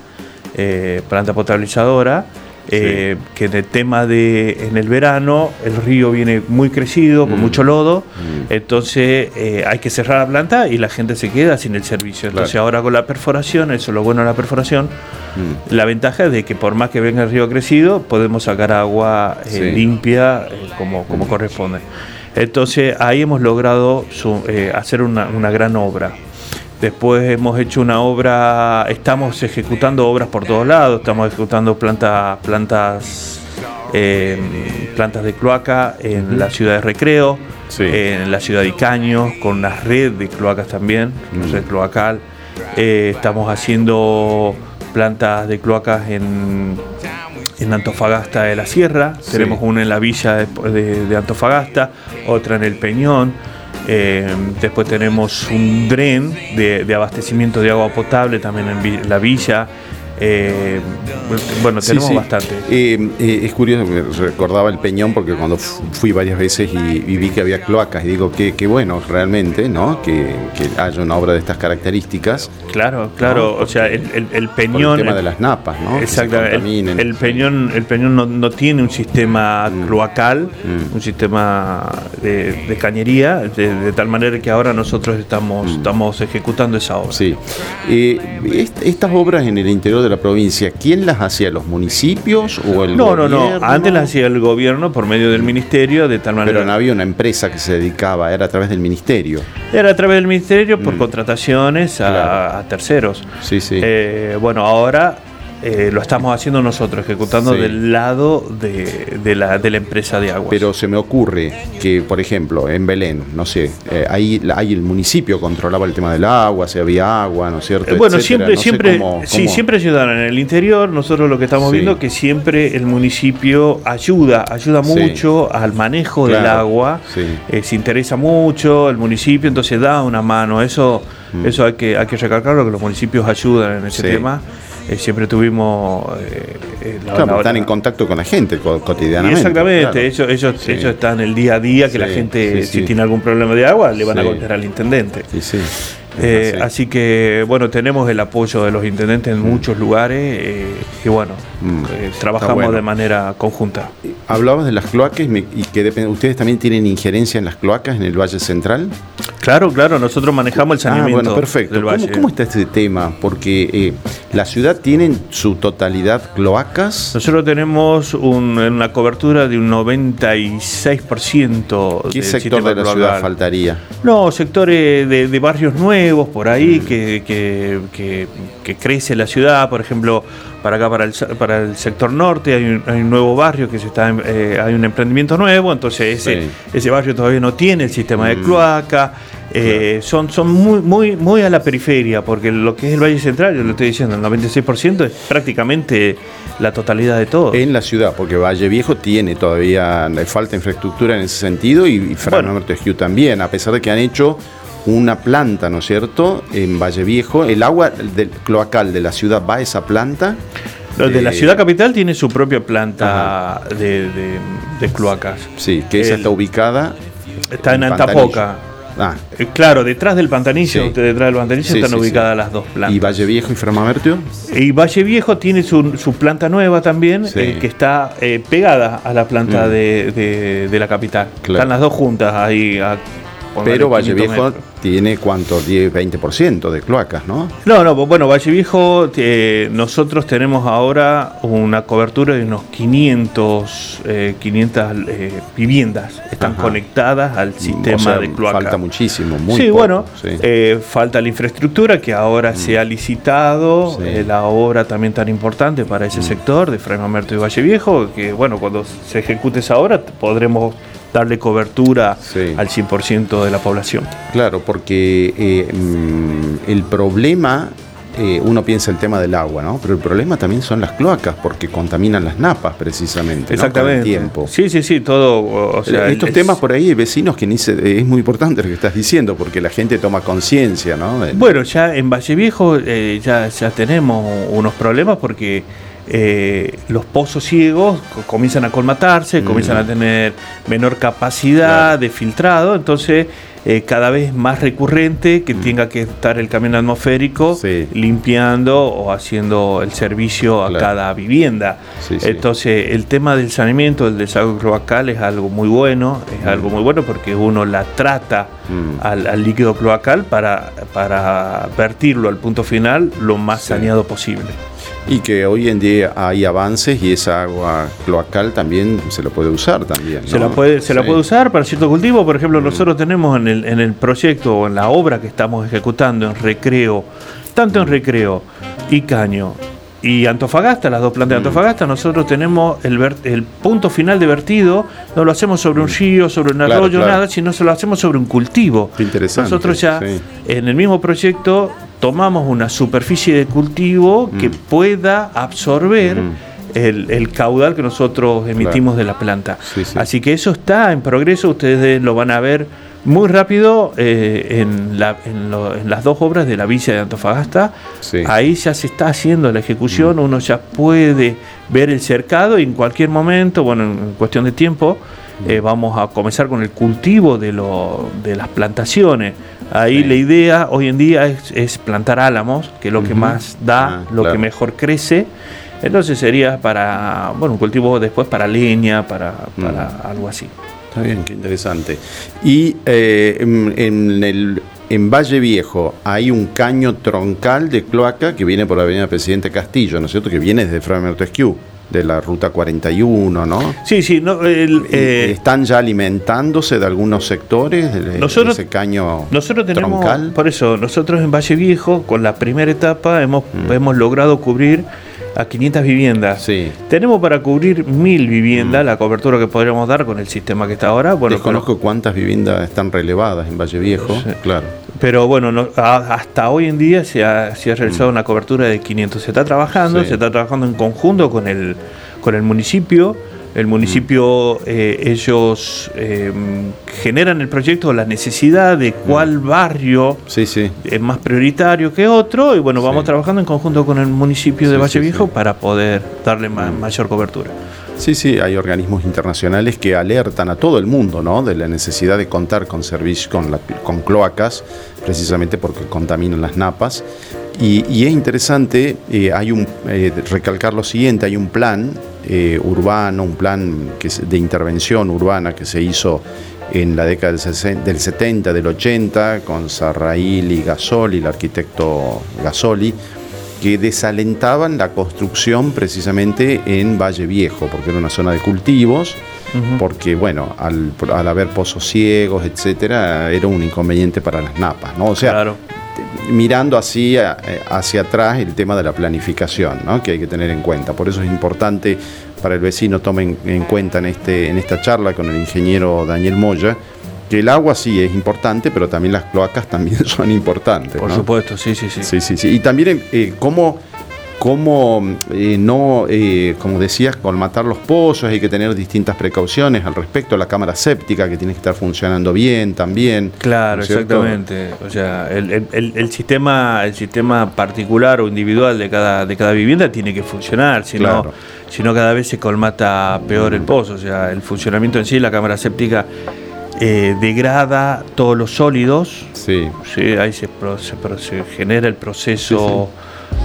eh, planta potabilizadora, eh, que en el tema de en el verano el río viene muy crecido, con mucho lodo, entonces eh, hay que cerrar la planta y la gente se queda sin el servicio. Entonces ahora con la perforación, eso es lo bueno de la perforación, la ventaja es de que por más que venga el río crecido, podemos sacar agua limpia como, como corresponde. Entonces ahí hemos logrado eh, hacer una, gran obra. Después hemos hecho una obra, estamos ejecutando obras por todos lados, estamos ejecutando plantas, plantas, em, plantas de cloaca en la ciudad de Recreo, en la ciudad de Icaños, con una red de cloacas también, una red cloacal. Eh, estamos haciendo plantas de cloacas en en Antofagasta de la Sierra, tenemos una en la villa de, Antofagasta, otra en el Peñón, eh, después tenemos un dren de, abastecimiento de agua potable también en la villa, Eh, bueno, tenemos bastante. Eh, eh, es curioso, me recordaba el Peñón porque cuando fui varias veces y, vi que había cloacas y digo que, bueno realmente, ¿no? Que, haya una obra de estas características. Claro, claro, o sea, el, Peñón... el tema de las napas, ¿no? Exactamente. El, Peñón, el Peñón no, tiene un sistema mm. cloacal, mm. un sistema de, cañería, de, tal manera que ahora nosotros estamos, mm. estamos ejecutando esa obra. Sí. estas obras en el interior de la provincia, ¿quién las hacía? ¿Los municipios o el no, gobierno? No, no, Antes las hacía el gobierno por medio del ministerio, de tal manera. Pero no había una empresa que se dedicaba, era a través del ministerio. Era a través del ministerio por mm. contrataciones a, terceros. Sí, sí. Eh, bueno, ahora eh, lo estamos haciendo nosotros, ejecutando del lado de, la, de la empresa de agua. Pero se me ocurre que, por ejemplo, en Belén, no sé, eh, ahí, ahí el municipio controlaba el tema del agua, si había agua, ¿no es cierto? Eh, bueno, siempre, siempre, sí, siempre ayudaron. En el interior, nosotros lo que estamos viendo que siempre el municipio ayuda, ayuda mucho al manejo del agua, se interesa mucho el municipio, entonces da una mano. Eso, mm. eso hay que, hay que recalcarlo, que los municipios ayudan en ese tema. Eh, siempre tuvimos... Eh, eh están en contacto con la gente cotidianamente. Exactamente, ellos, ellos, ellos están el día a día que la gente, si tiene algún problema de agua, le van a contar al intendente. Eh, así que, bueno, tenemos el apoyo de los intendentes en mm. muchos lugares eh, y, bueno, mm. eh, trabajamos de manera conjunta. Hablabas de las cloacas y, que ustedes también tienen injerencia en las cloacas en el Valle Central. Claro, claro, nosotros manejamos el saneamiento. Ah, bueno, perfecto. Del valle. ¿Cómo, está este tema? Porque la ciudad tiene su totalidad cloacas. Nosotros tenemos una cobertura de un 96%. ¿Qué sector de la ciudad faltaría? No, sectores de barrios nuevos por ahí, que, que, crece la ciudad, por ejemplo, para acá, para el, para el sector norte, hay un, nuevo barrio que se está, eh, hay un emprendimiento nuevo, entonces ese, ese barrio todavía no tiene el sistema de mm. cloaca. Eh, son, son muy, muy, muy a la periferia, porque lo que es el Valle Central, yo lo estoy diciendo, el 96% es prácticamente la totalidad de todo. En la ciudad, porque Valle Viejo tiene todavía falta infraestructura en ese sentido y, y Fran también, a pesar de que han hecho una planta, ¿no es cierto?, en Valle Viejo. El agua del cloacal de la ciudad va a esa planta. Lo de la eh, ciudad capital tiene su propia planta de, cloacas. Sí, que esa está ubicada. Está en, Antapoca. Ah. Eh, claro, detrás del Pantanicio, detrás del Pantanicio están ubicadas las dos plantas. ¿Y Valle Viejo y Framamertio? Y Valle Viejo tiene su, planta nueva también, que está pegada a la planta mm. de, la capital. Están las dos juntas ahí a pero Valle Viejo tiene cuánto, 10, 20% de cloacas, ¿no? No, no, bueno, Valle Viejo, eh, nosotros tenemos ahora una cobertura de unos 500, 500 eh, eh, viviendas están conectadas al sistema de cloacas. Falta muchísimo, muy Sí, bueno, falta la infraestructura que ahora se ha mm. licitado, la obra también tan importante para ese mm. sector de Fray Mamerto y Valle Viejo, que bueno, cuando se ejecute esa obra podremos darle cobertura al 100% de la población. Claro, porque eh, mm, el problema, eh, uno piensa el tema del agua, ¿no? Pero el problema también son las cloacas, porque contaminan las napas precisamente. Exactamente. tiempo. Sí, sí, sí, todo. Estos temas por ahí, vecinos, que ni es muy importante lo que estás diciendo, porque la gente toma conciencia, ¿no? Bueno, ya en Valle Viejo eh, ya, ya tenemos unos problemas porque eh, los pozos ciegos comienzan a colmatarse, comienzan a tener menor capacidad de filtrado, entonces eh, cada vez más recurrente que tenga que estar el camión atmosférico limpiando o haciendo el servicio a cada vivienda. entonces el tema del saneamiento, del desagüe cloacal es algo muy bueno, es algo muy bueno porque uno la trata al, líquido cloacal para, para vertirlo al punto final lo más saneado posible. Y que hoy en día hay avances y esa agua cloacal también se lo puede usar también. Se la puede, se la puede usar para cierto cultivo. Por ejemplo, mm. nosotros tenemos en el, en el proyecto o en la obra que estamos ejecutando en recreo, tanto en recreo y caño y Antofagasta, las dos plantas de mm. Antofagasta, nosotros tenemos el, el punto final de vertido, no lo hacemos sobre un río, sobre un arroyo, nada, sino se lo hacemos sobre un cultivo. interesante. Nosotros ya en el mismo proyecto tomamos una superficie de cultivo que mm. pueda absorber mm. el, caudal que nosotros emitimos de la planta. Así que eso está en progreso, ustedes lo van a ver muy rápido eh, en, las dos obras de la Villa de Antofagasta. Ahí ya se está haciendo la ejecución, mm. uno ya puede ver el cercado y en cualquier momento, bueno, en cuestión de tiempo, mm. eh, vamos a comenzar con el cultivo de, de las plantaciones. Ahí la idea hoy en día es, plantar álamos, que es lo que más da, ah, lo que mejor crece. Entonces sería para, bueno, un cultivo después para leña, para, mm. algo así. Está bien, qué interesante. Y eh, en, el, en Valle Viejo hay un caño troncal de cloaca que viene por la avenida Presidente Castillo, ¿no es cierto? Que viene desde Fray Esquiú de la ruta 41, ¿no? Sí, sí. No, eh, ¿Están ya alimentándose de algunos sectores de, ese caño nosotros tenemos, Por eso, nosotros en Valle Viejo, con la primera etapa, hemos, mm. hemos logrado cubrir a 500 viviendas. Sí. Tenemos para cubrir mil viviendas, mm. la cobertura que podríamos dar con el sistema que está ahora. Bueno, Desconozco cuántas viviendas están relevadas en Valle Viejo, claro. Pero bueno, hasta hoy en día se ha, realizado mm. una cobertura de 500. Se está trabajando, se está trabajando en conjunto con el, con el municipio. El municipio, eh, ellos eh, generan el proyecto, la necesidad de cuál barrio es más prioritario que otro, y bueno, vamos trabajando en conjunto con el municipio de Valle Viejo para poder darle mayor cobertura. Sí, sí, hay organismos internacionales que alertan a todo el mundo ¿no? de la necesidad de contar con servicios, con, con cloacas, precisamente porque contaminan las napas. Y, es interesante, eh, hay un, eh, recalcar lo siguiente, hay un plan eh, urbano, un plan que de intervención urbana que se hizo en la década del, del 70, del 80, con Sarrail y Gasoli, el arquitecto Gasoli, que desalentaban la construcción precisamente en Valle Viejo, porque era una zona de cultivos, porque bueno, al, haber pozos ciegos, etcétera, era un inconveniente para las napas, ¿no? O sea, mirando así eh, hacia atrás el tema de la planificación, ¿no? que hay que tener en cuenta. Por eso es importante para el vecino tomen en cuenta en, este, en esta charla con el ingeniero Daniel Moya, que el agua sí es importante, pero también las cloacas también son importantes. Por supuesto, sí, sí, sí. Sí, sí, sí. Y también eh, cómo, cómo eh, no, eh, como decías, colmatar los pozos, hay que tener distintas precauciones al respecto. La cámara séptica que tiene que estar funcionando bien también. Claro, exactamente. O sea, el, sistema, el sistema particular o individual de cada, de cada vivienda tiene que funcionar, si no, si no cada vez se colmata peor el pozo. O sea, el funcionamiento en sí, la cámara séptica eh, degrada todos los sólidos. Sí. ahí se, se, genera el proceso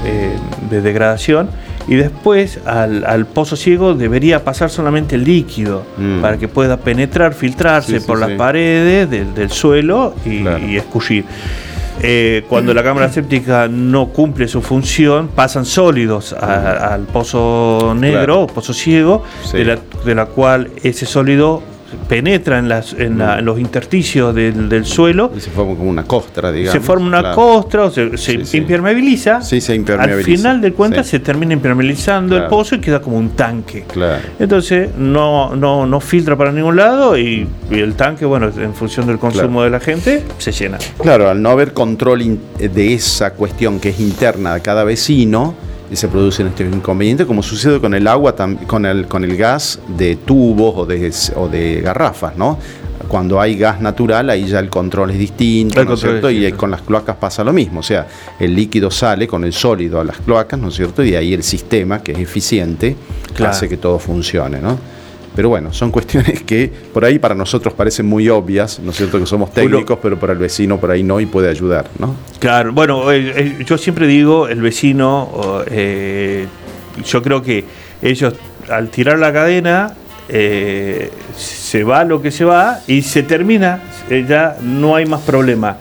eh, de degradación. Y después al, pozo ciego debería pasar solamente el líquido mm. para que pueda penetrar, filtrarse por las paredes del, suelo y, escurrir. Eh, cuando la cámara séptica no cumple su función, pasan sólidos al pozo negro, o pozo ciego, de la, de la cual ese sólido penetra en, las, en, los intersticios del, suelo. Y se forma como una costra, digamos. Se forma una costra, o se, se impermeabiliza. Sí, se impermeabiliza. Al final de cuentas se termina impermeabilizando el pozo y queda como un tanque. Claro. Entonces no, no, no filtra para ningún lado y, el tanque, bueno, en función del consumo de la gente, se llena. Claro, al no haber control de esa cuestión que es interna de cada vecino, y se producen estos inconvenientes, como sucede con el agua, con el, con el gas de tubos o de, o de garrafas, ¿no? Cuando hay gas natural, ahí ya el control es distinto, ¿no es cierto? Y con las cloacas pasa lo mismo, o sea, el líquido sale con el sólido a las cloacas, ¿no es cierto? Y ahí el sistema, que es eficiente, hace que todo funcione, ¿no? Pero bueno, son cuestiones que por ahí para nosotros parecen muy obvias, ¿no es cierto? Que somos técnicos, pero para el vecino por ahí no y puede ayudar, ¿no? Claro, bueno, eh, eh, yo siempre digo, el vecino, eh, yo creo que ellos al tirar la cadena, se va lo que se va y se termina, ya no hay más problema.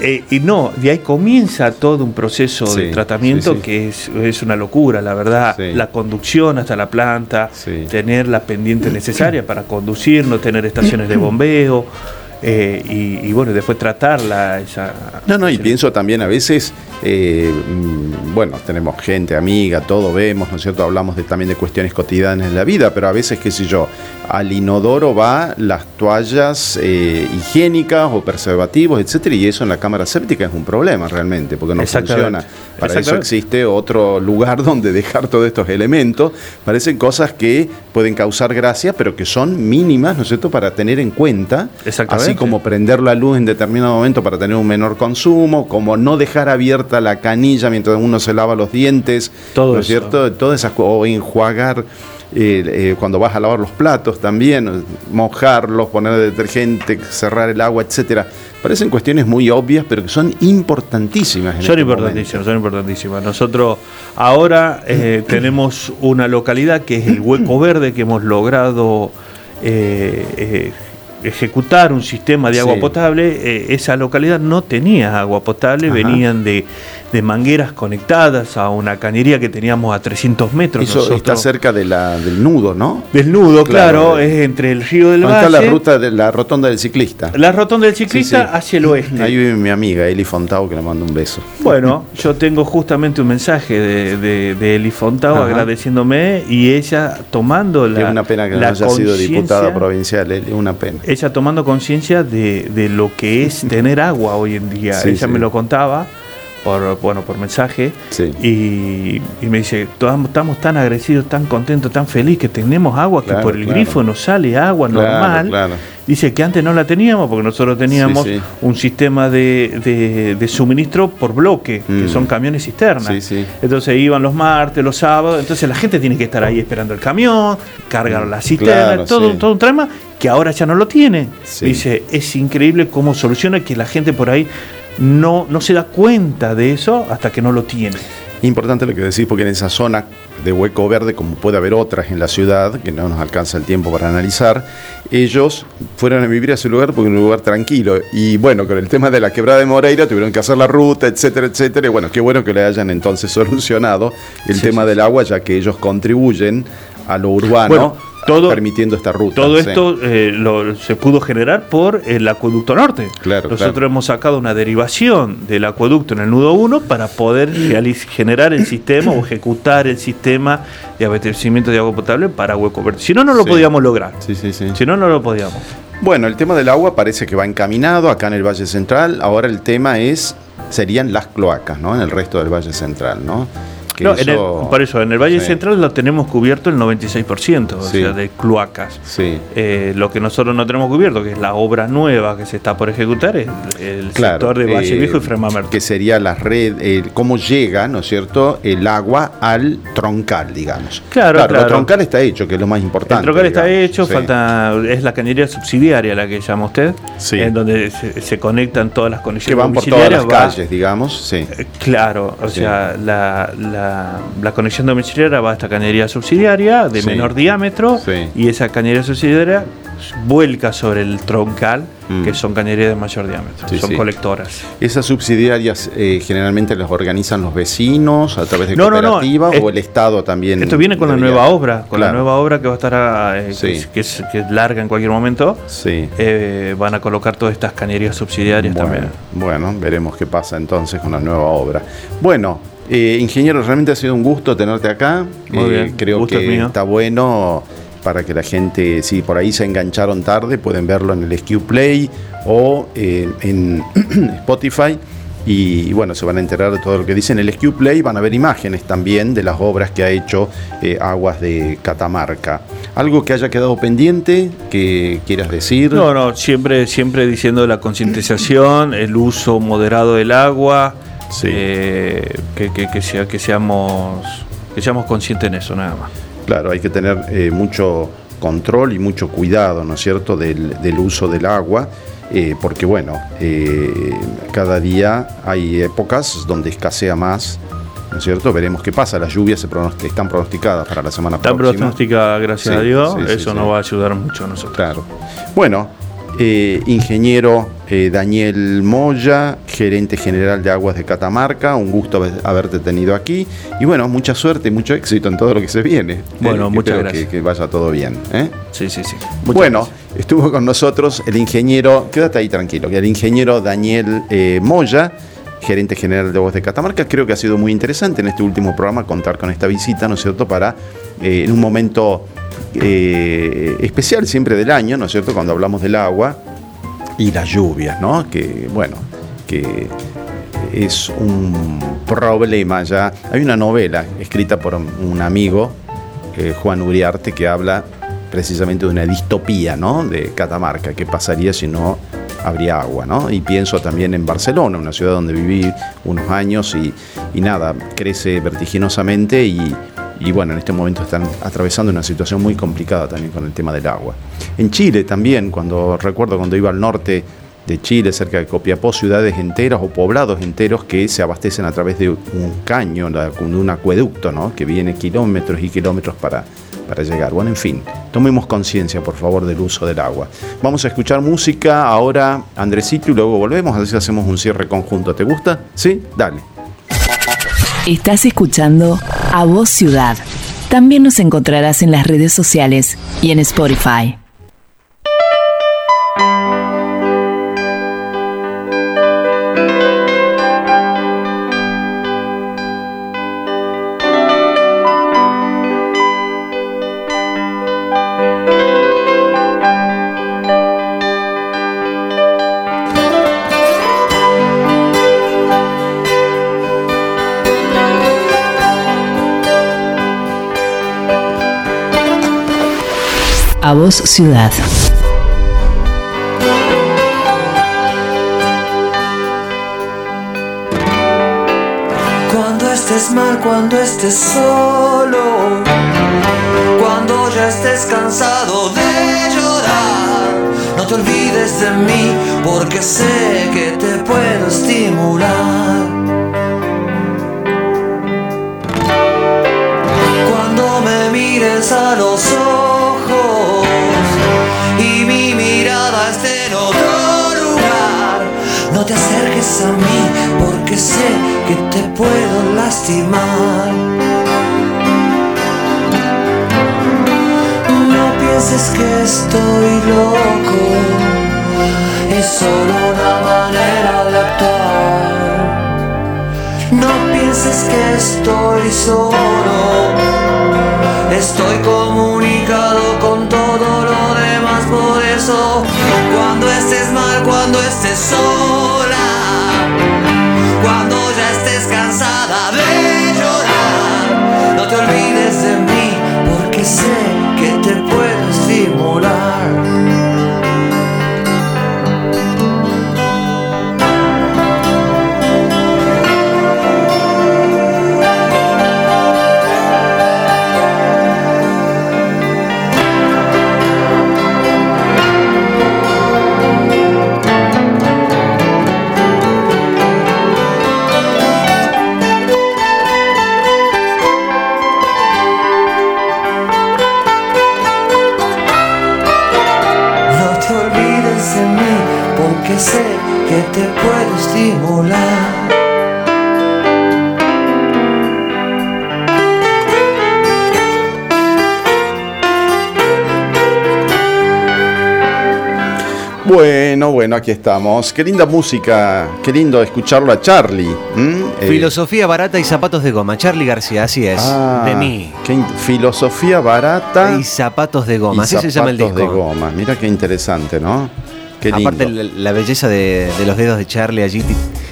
Eh, y no, de ahí comienza todo un proceso de tratamiento que es, una locura, la verdad. La conducción hasta la planta, tener la pendiente necesaria para conducir, no tener estaciones de bombeo. Eh, y, bueno, después tratarla. Esa, no, no, y pienso también a veces, eh, mm, bueno, tenemos gente, amiga, todo vemos, ¿no es cierto? Hablamos de, también de cuestiones cotidianas en la vida, pero a veces, qué sé yo, al inodoro va las toallas eh, higiénicas o preservativos, etcétera, y eso en la cámara séptica es un problema realmente, porque no funciona. Para eso existe otro lugar donde dejar todos estos elementos. Parecen cosas que pueden causar gracia, pero que son mínimas, ¿no es cierto?, para tener en cuenta. Así como prender la luz en determinado momento para tener un menor consumo, como no dejar abierta la canilla mientras uno se lava los dientes, Todo ¿no es cierto? Todas esas o enjuagar eh, cuando vas a lavar los platos también, mojarlos, poner detergente, cerrar el agua, etcétera. Parecen cuestiones muy obvias, pero que son importantísimas. son este importantísimas, son importantísimas. Nosotros ahora eh, tenemos una localidad que es el Hueco Verde que hemos logrado eh, ejecutar un sistema de agua potable. esa localidad no tenía agua potable, venían de de mangueras conectadas a una cañería que teníamos a 300 metros. Eso está cerca de la, del nudo, ¿no? Del nudo, claro, es entre el río del Valle. está la ruta de la rotonda del ciclista? La rotonda del ciclista hacia el oeste. Ahí vive mi amiga Eli Fontao, que le mando un beso. Bueno, yo tengo justamente un mensaje de, de, Eli Fontao agradeciéndome y ella tomando la. Es una pena que no haya sido diputada provincial, es una pena. Ella tomando conciencia de, de, lo que es tener agua hoy en día. ella me lo contaba por, bueno, por mensaje y, me dice, estamos tan agradecidos, tan contentos, tan felices que tenemos agua, que por el grifo nos sale agua normal. Dice que antes no la teníamos porque nosotros teníamos un sistema de, de, suministro por bloque, que mm. son camiones cisternas. Entonces iban los martes, los sábados, entonces la gente tiene que estar ahí esperando el camión, cargar la cisterna, todo, todo un trama que ahora ya no lo tiene. Dice, es increíble cómo soluciona que la gente por ahí no, no se da cuenta de eso hasta que no lo tiene. Importante lo que decís, porque en esa zona de hueco verde, como puede haber otras en la ciudad, que no nos alcanza el tiempo para analizar, ellos fueron a vivir a ese lugar porque es un lugar tranquilo. Y bueno, con el tema de la quebrada de Moreira tuvieron que hacer la ruta, etcétera, etcétera. Y bueno, qué bueno que le hayan entonces solucionado el tema del agua, ya que ellos contribuyen a lo urbano todo, permitiendo esta ruta. Todo esto eh, se pudo generar por el acueducto norte. Nosotros hemos sacado una derivación del acueducto en el nudo 1 para poder generar el sistema o ejecutar el sistema de abastecimiento de agua potable para Hueco Verde. Si no, no lo podíamos lograr. si no, no lo podíamos. Bueno, el tema del agua parece que va encaminado acá en el Valle Central. Ahora el tema es serían las cloacas, ¿no? En el resto del Valle Central, ¿no? No, por eso, en el Valle Central lo tenemos cubierto el 96%, o sea, de cloacas. Sí. Eh, lo que nosotros no tenemos cubierto, que es la obra nueva que se está por ejecutar, es el sector de Valle Viejo y Fremamer. Que sería la red, eh, cómo llega, ¿no es cierto?, el agua al troncal, digamos. Claro, claro. El troncal está hecho, que es lo más importante. El troncal está hecho, falta es la cañería subsidiaria la que llama usted, en donde se, conectan todas las conexiones. Que van por todas las calles, digamos, sí. Eh, claro, o sea, la la, conexión domiciliaria va a esta cañería subsidiaria de menor diámetro y esa cañería subsidiaria vuelca sobre el troncal, mm. que son cañerías de mayor diámetro, son colectoras. ¿Esas subsidiarias eh, generalmente las organizan los vecinos a través de cooperativas o el Estado también? Esto viene con la nueva obra, con la nueva obra que va a estar, eh, que, es, larga en cualquier momento, eh, van a colocar todas estas cañerías subsidiarias también. Bueno, veremos qué pasa entonces con la nueva obra. Bueno, eh, ingeniero, realmente ha sido un gusto tenerte acá. Muy eh, bien, creo que está bueno para que la gente, si por ahí se engancharon tarde, pueden verlo en el SQ Play o eh, en Spotify. Y, bueno, se van a enterar de todo lo que dice en el SQ Play. Van a ver imágenes también de las obras que ha hecho Aguas de Catamarca. ¿Algo que haya quedado pendiente que quieras decir? No, no, siempre, siempre diciendo la concientización, el uso moderado del agua. Eh, que, sea, que, seamos, que seamos conscientes en eso, nada más. Claro, hay que tener eh, mucho control y mucho cuidado, ¿no es cierto?, del, uso del agua, eh, porque bueno, cada día hay épocas donde escasea más, ¿no es cierto? Veremos qué pasa, las lluvias se están pronosticadas para la semana próxima. Están pronosticadas, gracias a Dios, eso nos va a ayudar mucho a nosotros. Claro. Bueno, ingeniero eh, Daniel Moya, gerente general de Aguas de Catamarca. Un gusto haberte tenido aquí. Y bueno, mucha suerte y mucho éxito en todo lo que se viene. Bueno, eh, muchas gracias. Que, vaya todo bien. ¿eh? Sí, sí, sí. bueno, estuvo con nosotros el ingeniero, quédate ahí tranquilo, el ingeniero Daniel Moya gerente general de Voz de Catamarca. Creo que ha sido muy interesante en este último programa contar con esta visita, ¿no es cierto?, para eh, en un momento eh, especial siempre del año, ¿no es cierto?, cuando hablamos del agua y las lluvias, ¿no? Que, bueno, que es un problema ya. Hay una novela escrita por un amigo, eh, Juan Uriarte, que habla precisamente de una distopía, ¿no? De Catamarca, qué pasaría si no habría agua, ¿no? Y pienso también en Barcelona, una ciudad donde viví unos años y, nada, crece vertiginosamente y, y, bueno, en este momento están atravesando una situación muy complicada también con el tema del agua. En Chile también, cuando recuerdo cuando iba al norte de Chile, cerca de Copiapó, ciudades enteras o poblados enteros que se abastecen a través de un caño, de un acueducto, ¿no? Que viene kilómetros y kilómetros para para llegar. Bueno, en fin, tomemos conciencia, por favor, del uso del agua. Vamos a escuchar música ahora, Andresito, y luego volvemos, a ver si hacemos un cierre conjunto. ¿Te gusta? ¿Sí? Dale. Estás escuchando A Voz Ciudad. También nos encontrarás en las redes sociales y en Spotify. A Voz Ciudad. Cuando estés mal, cuando estés solo, cuando ya estés cansado de llorar, no te olvides de mí porque sé que a mí porque sé que te puedo lastimar. No pienses que estoy loco, es solo una manera de actuar. No pienses que estoy solo, estoy comunicado con todo lo demás, por eso cuando estés mal, cuando estés solo. Say. Bueno, bueno, aquí estamos. Qué linda música, qué lindo escucharlo a Charlie. Eh, filosofía barata y zapatos de goma. Charlie García, así es. Ah, de mí. filosofía barata y zapatos de goma. así se llama el disco. de goma. Mira qué interesante, ¿no? Qué Aparte la, belleza de, los dedos de Charlie allí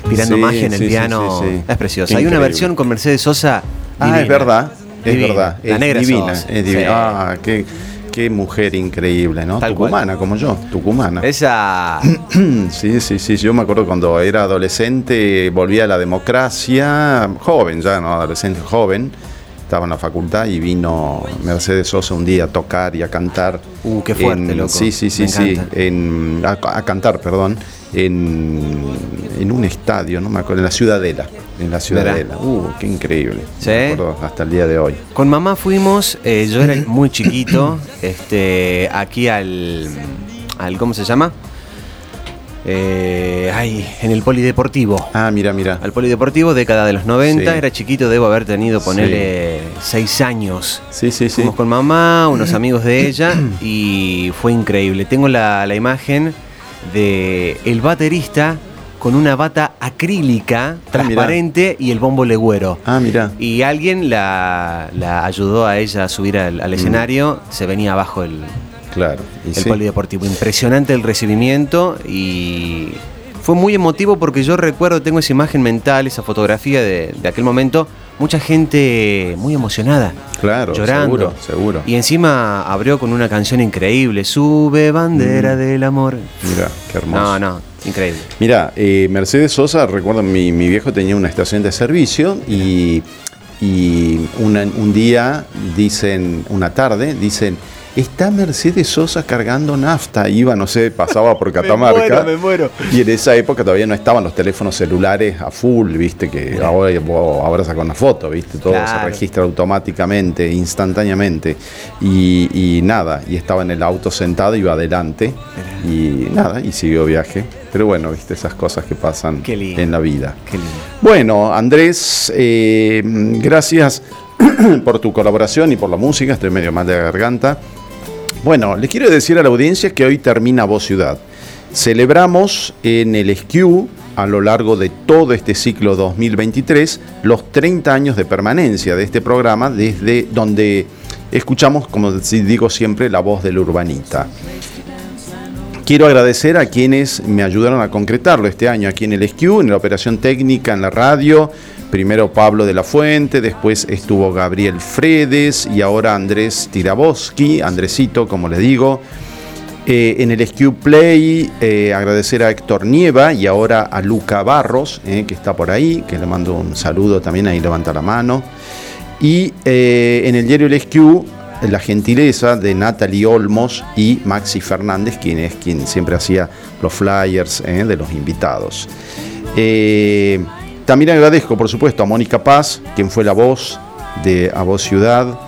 tirando magia en el piano es preciosa. Hay una versión con Mercedes Sosa. Ah, es verdad. Es verdad. La es negra divina. Es divina. Ah, qué Qué mujer increíble, ¿no? tucumana, como yo, tucumana. Esa. sí, sí, sí. Yo me acuerdo cuando era adolescente, volvía a la democracia, joven ya, ¿no? Adolescente joven. Estaba en la facultad y vino Mercedes Sosa un día a tocar y a cantar. Uh, qué fuerte, loco. Sí, sí, sí, sí. En, a cantar, perdón en, en, un estadio, no me acuerdo, en la Ciudadela. En la Ciudadela. Uh, qué increíble. ¿Sí? hasta el día de hoy. Con mamá fuimos, eh, yo era muy chiquito, este, aquí al, al. ¿Cómo se llama? Eh, ay, en el polideportivo. Ah, mira, mira. Al polideportivo, década de los 90. Era chiquito, debo haber tenido, ponerle, seis años. Sí, sí, sí. Fuimos con mamá, unos amigos de ella, y fue increíble. Tengo la, la imagen de el baterista con una bata acrílica, ah, transparente y el bombo legüero. Ah, mira. Y alguien la, ayudó a ella a subir al, mm. escenario, se venía abajo el, claro, el polideportivo. Impresionante el recibimiento y fue muy emotivo porque yo recuerdo, tengo esa imagen mental, esa fotografía de, aquel momento, mucha gente muy emocionada. Claro, llorando. Seguro, seguro. Y encima abrió con una canción increíble, Sube bandera mm. del amor. Mira, qué hermoso. No, no, increíble. Mira, eh, Mercedes Sosa, recuerdo, mi, mi viejo tenía una estación de servicio y, y un día dicen, una tarde, dicen está Mercedes Sosa cargando nafta. Iba, no sé, pasaba por Catamarca. me muero, me muero. Y en esa época todavía no estaban los teléfonos celulares a full, viste, que ahora, ahora saca una foto, viste, todo se registra automáticamente, instantáneamente. Y, nada, y estaba en el auto sentado, iba adelante. Y nada, y siguió viaje. Pero bueno, viste, esas cosas que pasan en la vida. Bueno, Andrés, eh, gracias por tu colaboración y por la música. Estoy medio mal de garganta. Bueno, les quiero decir a la audiencia que hoy termina Voz Ciudad. Celebramos en el SKU a lo largo de todo este ciclo 2023 los 30 años de permanencia de este programa desde donde escuchamos, como digo siempre, la voz del urbanita. Quiero agradecer a quienes me ayudaron a concretarlo este año aquí en el SKU, en la operación técnica, en la radio, Primero Pablo de la Fuente, después estuvo Gabriel Fredes y ahora Andrés Tiraboski, Andresito, como le digo. Eh, en el SQ Play, eh, agradecer a Héctor Nieva y ahora a Luca Barros, eh, que está por ahí, que le mando un saludo también, ahí levanta la mano. Y en el diario El SQ, la gentileza de Natalie Olmos y Maxi Fernández, quien es quien siempre hacía los flyers de los invitados. También agradezco, por supuesto, a Mónica Paz, quien fue la voz de A Voz Ciudad,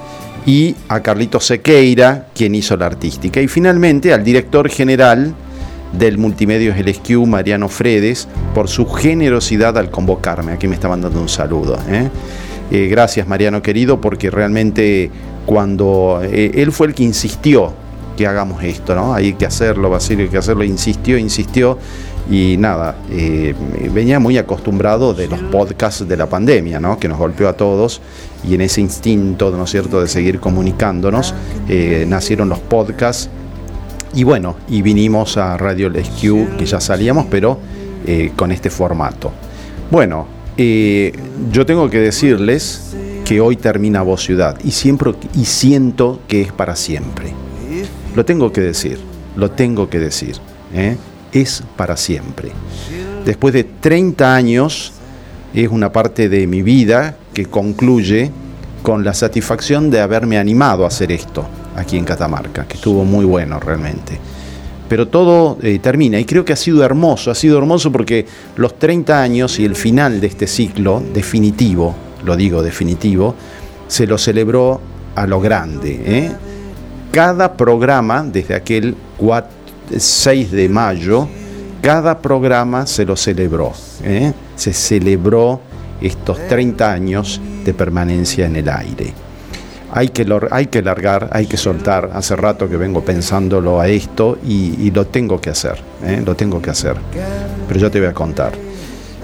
y a Carlito Sequeira, quien hizo la artística. Y finalmente al director general del Multimedios LSQ, Mariano Fredes, por su generosidad al convocarme. Aquí me está mandando un saludo. ¿eh? Eh, gracias, Mariano querido, porque realmente cuando eh, él fue el que insistió que hagamos esto, ¿no? Hay que hacerlo, Basilio, hay que hacerlo, insistió, insistió y nada, eh, venía muy acostumbrado de los podcasts de la pandemia, ¿no? que nos golpeó a todos, y en ese instinto, ¿no es cierto?, de seguir comunicándonos, eh, nacieron los podcasts. Y bueno, y vinimos a Radio SQ, que ya salíamos, pero eh, con este formato. Bueno, yo tengo que decirles que hoy termina Voz Ciudad y, siempre, y siento que es para siempre. Lo tengo que decir, lo tengo que decir. Es para siempre. Después de 30 años, es una parte de mi vida que concluye con la satisfacción de haberme animado a hacer esto aquí en Catamarca, que estuvo muy bueno realmente. Pero todo eh, termina y creo que ha sido hermoso, ha sido hermoso porque los 30 años y el final de este ciclo definitivo, lo digo definitivo, se lo celebró a lo grande. ¿eh? Cada programa, desde aquel 4 6 de mayo, cada programa se lo celebró. ¿eh? Se celebró estos 30 años de permanencia en el aire. Hay que, hay que largar, hay que soltar. Hace rato que vengo pensándolo a esto y, lo tengo que hacer. ¿eh? Lo tengo que hacer. Pero yo te voy a contar.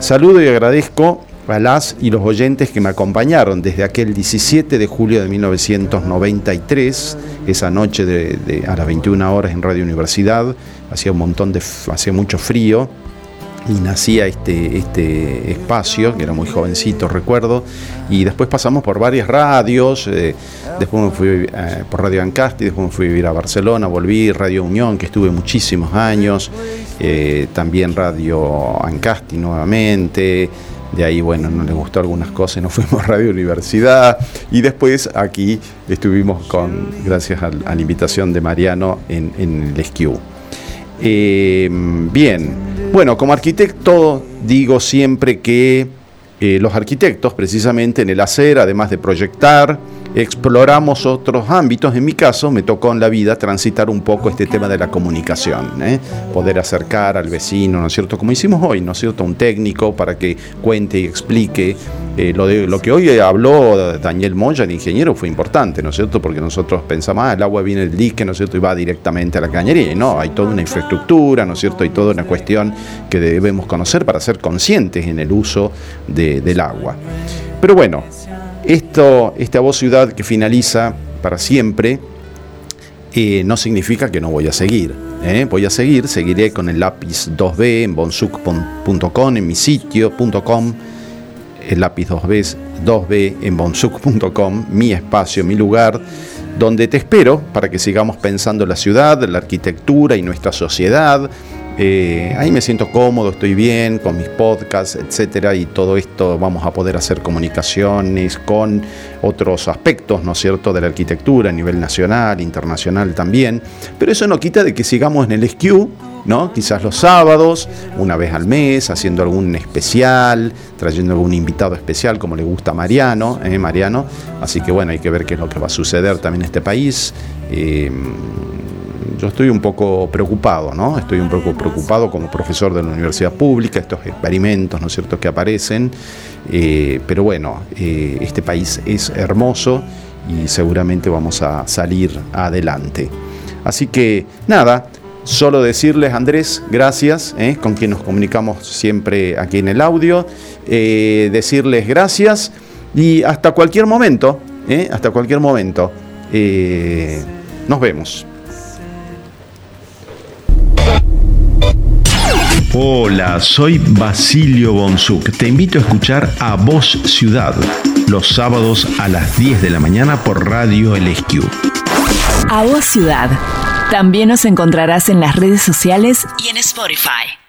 Saludo y agradezco a las y los oyentes que me acompañaron desde aquel 17 de julio de 1993, esa noche de, a las 21 horas en Radio Universidad, hacía un montón de, hacía mucho frío y nacía este, este espacio, que era muy jovencito, recuerdo, y después pasamos por varias radios, eh, después me fui eh, por Radio Ancasti, después me fui a vivir a Barcelona, volví, Radio Unión, que estuve muchísimos años, eh, también Radio Ancasti nuevamente, de ahí, bueno, no le gustó algunas cosas, nos fuimos a Radio Universidad y después aquí estuvimos con, gracias a, la invitación de Mariano en, el SKU. Eh, bien, bueno, como arquitecto digo siempre que eh, los arquitectos, precisamente en el hacer, además de proyectar, exploramos otros ámbitos. En mi caso, me tocó en la vida transitar un poco este tema de la comunicación, ¿eh? poder acercar al vecino, ¿no es cierto? Como hicimos hoy, ¿no es cierto? Un técnico para que cuente y explique. Eh, lo, de, lo que hoy habló Daniel Moya, el ingeniero, fue importante, ¿no es cierto? Porque nosotros pensamos, ah, el agua viene del dique, ¿no es cierto? Y va directamente a la cañería. Y no, hay toda una infraestructura, ¿no es cierto? Hay toda una cuestión que debemos conocer para ser conscientes en el uso del agua. Pero bueno, esto, esta voz ciudad que finaliza para siempre, eh, no significa que no voy a seguir. ¿eh? Voy a seguir, seguiré con el lápiz 2B en bonsuc.com, en mi sitio.com, el lápiz 2B, 2B en bonsuc.com, mi espacio, mi lugar, donde te espero para que sigamos pensando la ciudad, la arquitectura y nuestra sociedad, eh, ahí me siento cómodo, estoy bien con mis podcasts, etcétera, y todo esto vamos a poder hacer comunicaciones con otros aspectos, ¿no es cierto?, de la arquitectura a nivel nacional, internacional también. Pero eso no quita de que sigamos en el SQ, ¿no? Quizás los sábados, una vez al mes, haciendo algún especial, trayendo algún invitado especial, como le gusta a Mariano, ¿eh? Mariano. Así que bueno, hay que ver qué es lo que va a suceder también en este país. Eh, yo estoy un poco preocupado, ¿no? Estoy un poco preocupado como profesor de la universidad pública, estos experimentos, ¿no es cierto?, que aparecen. Eh, pero bueno, eh, este país es hermoso y seguramente vamos a salir adelante. Así que nada, solo decirles, Andrés, gracias, ¿eh? con quien nos comunicamos siempre aquí en el audio, decirles gracias y hasta cualquier momento, hasta cualquier momento, nos vemos. Hola, soy Basilio Bonsuc. Te invito a escuchar A Voz Ciudad los sábados a las 10 de la mañana por Radio LSQ. A Voz Ciudad. También nos encontrarás en las redes sociales y en Spotify.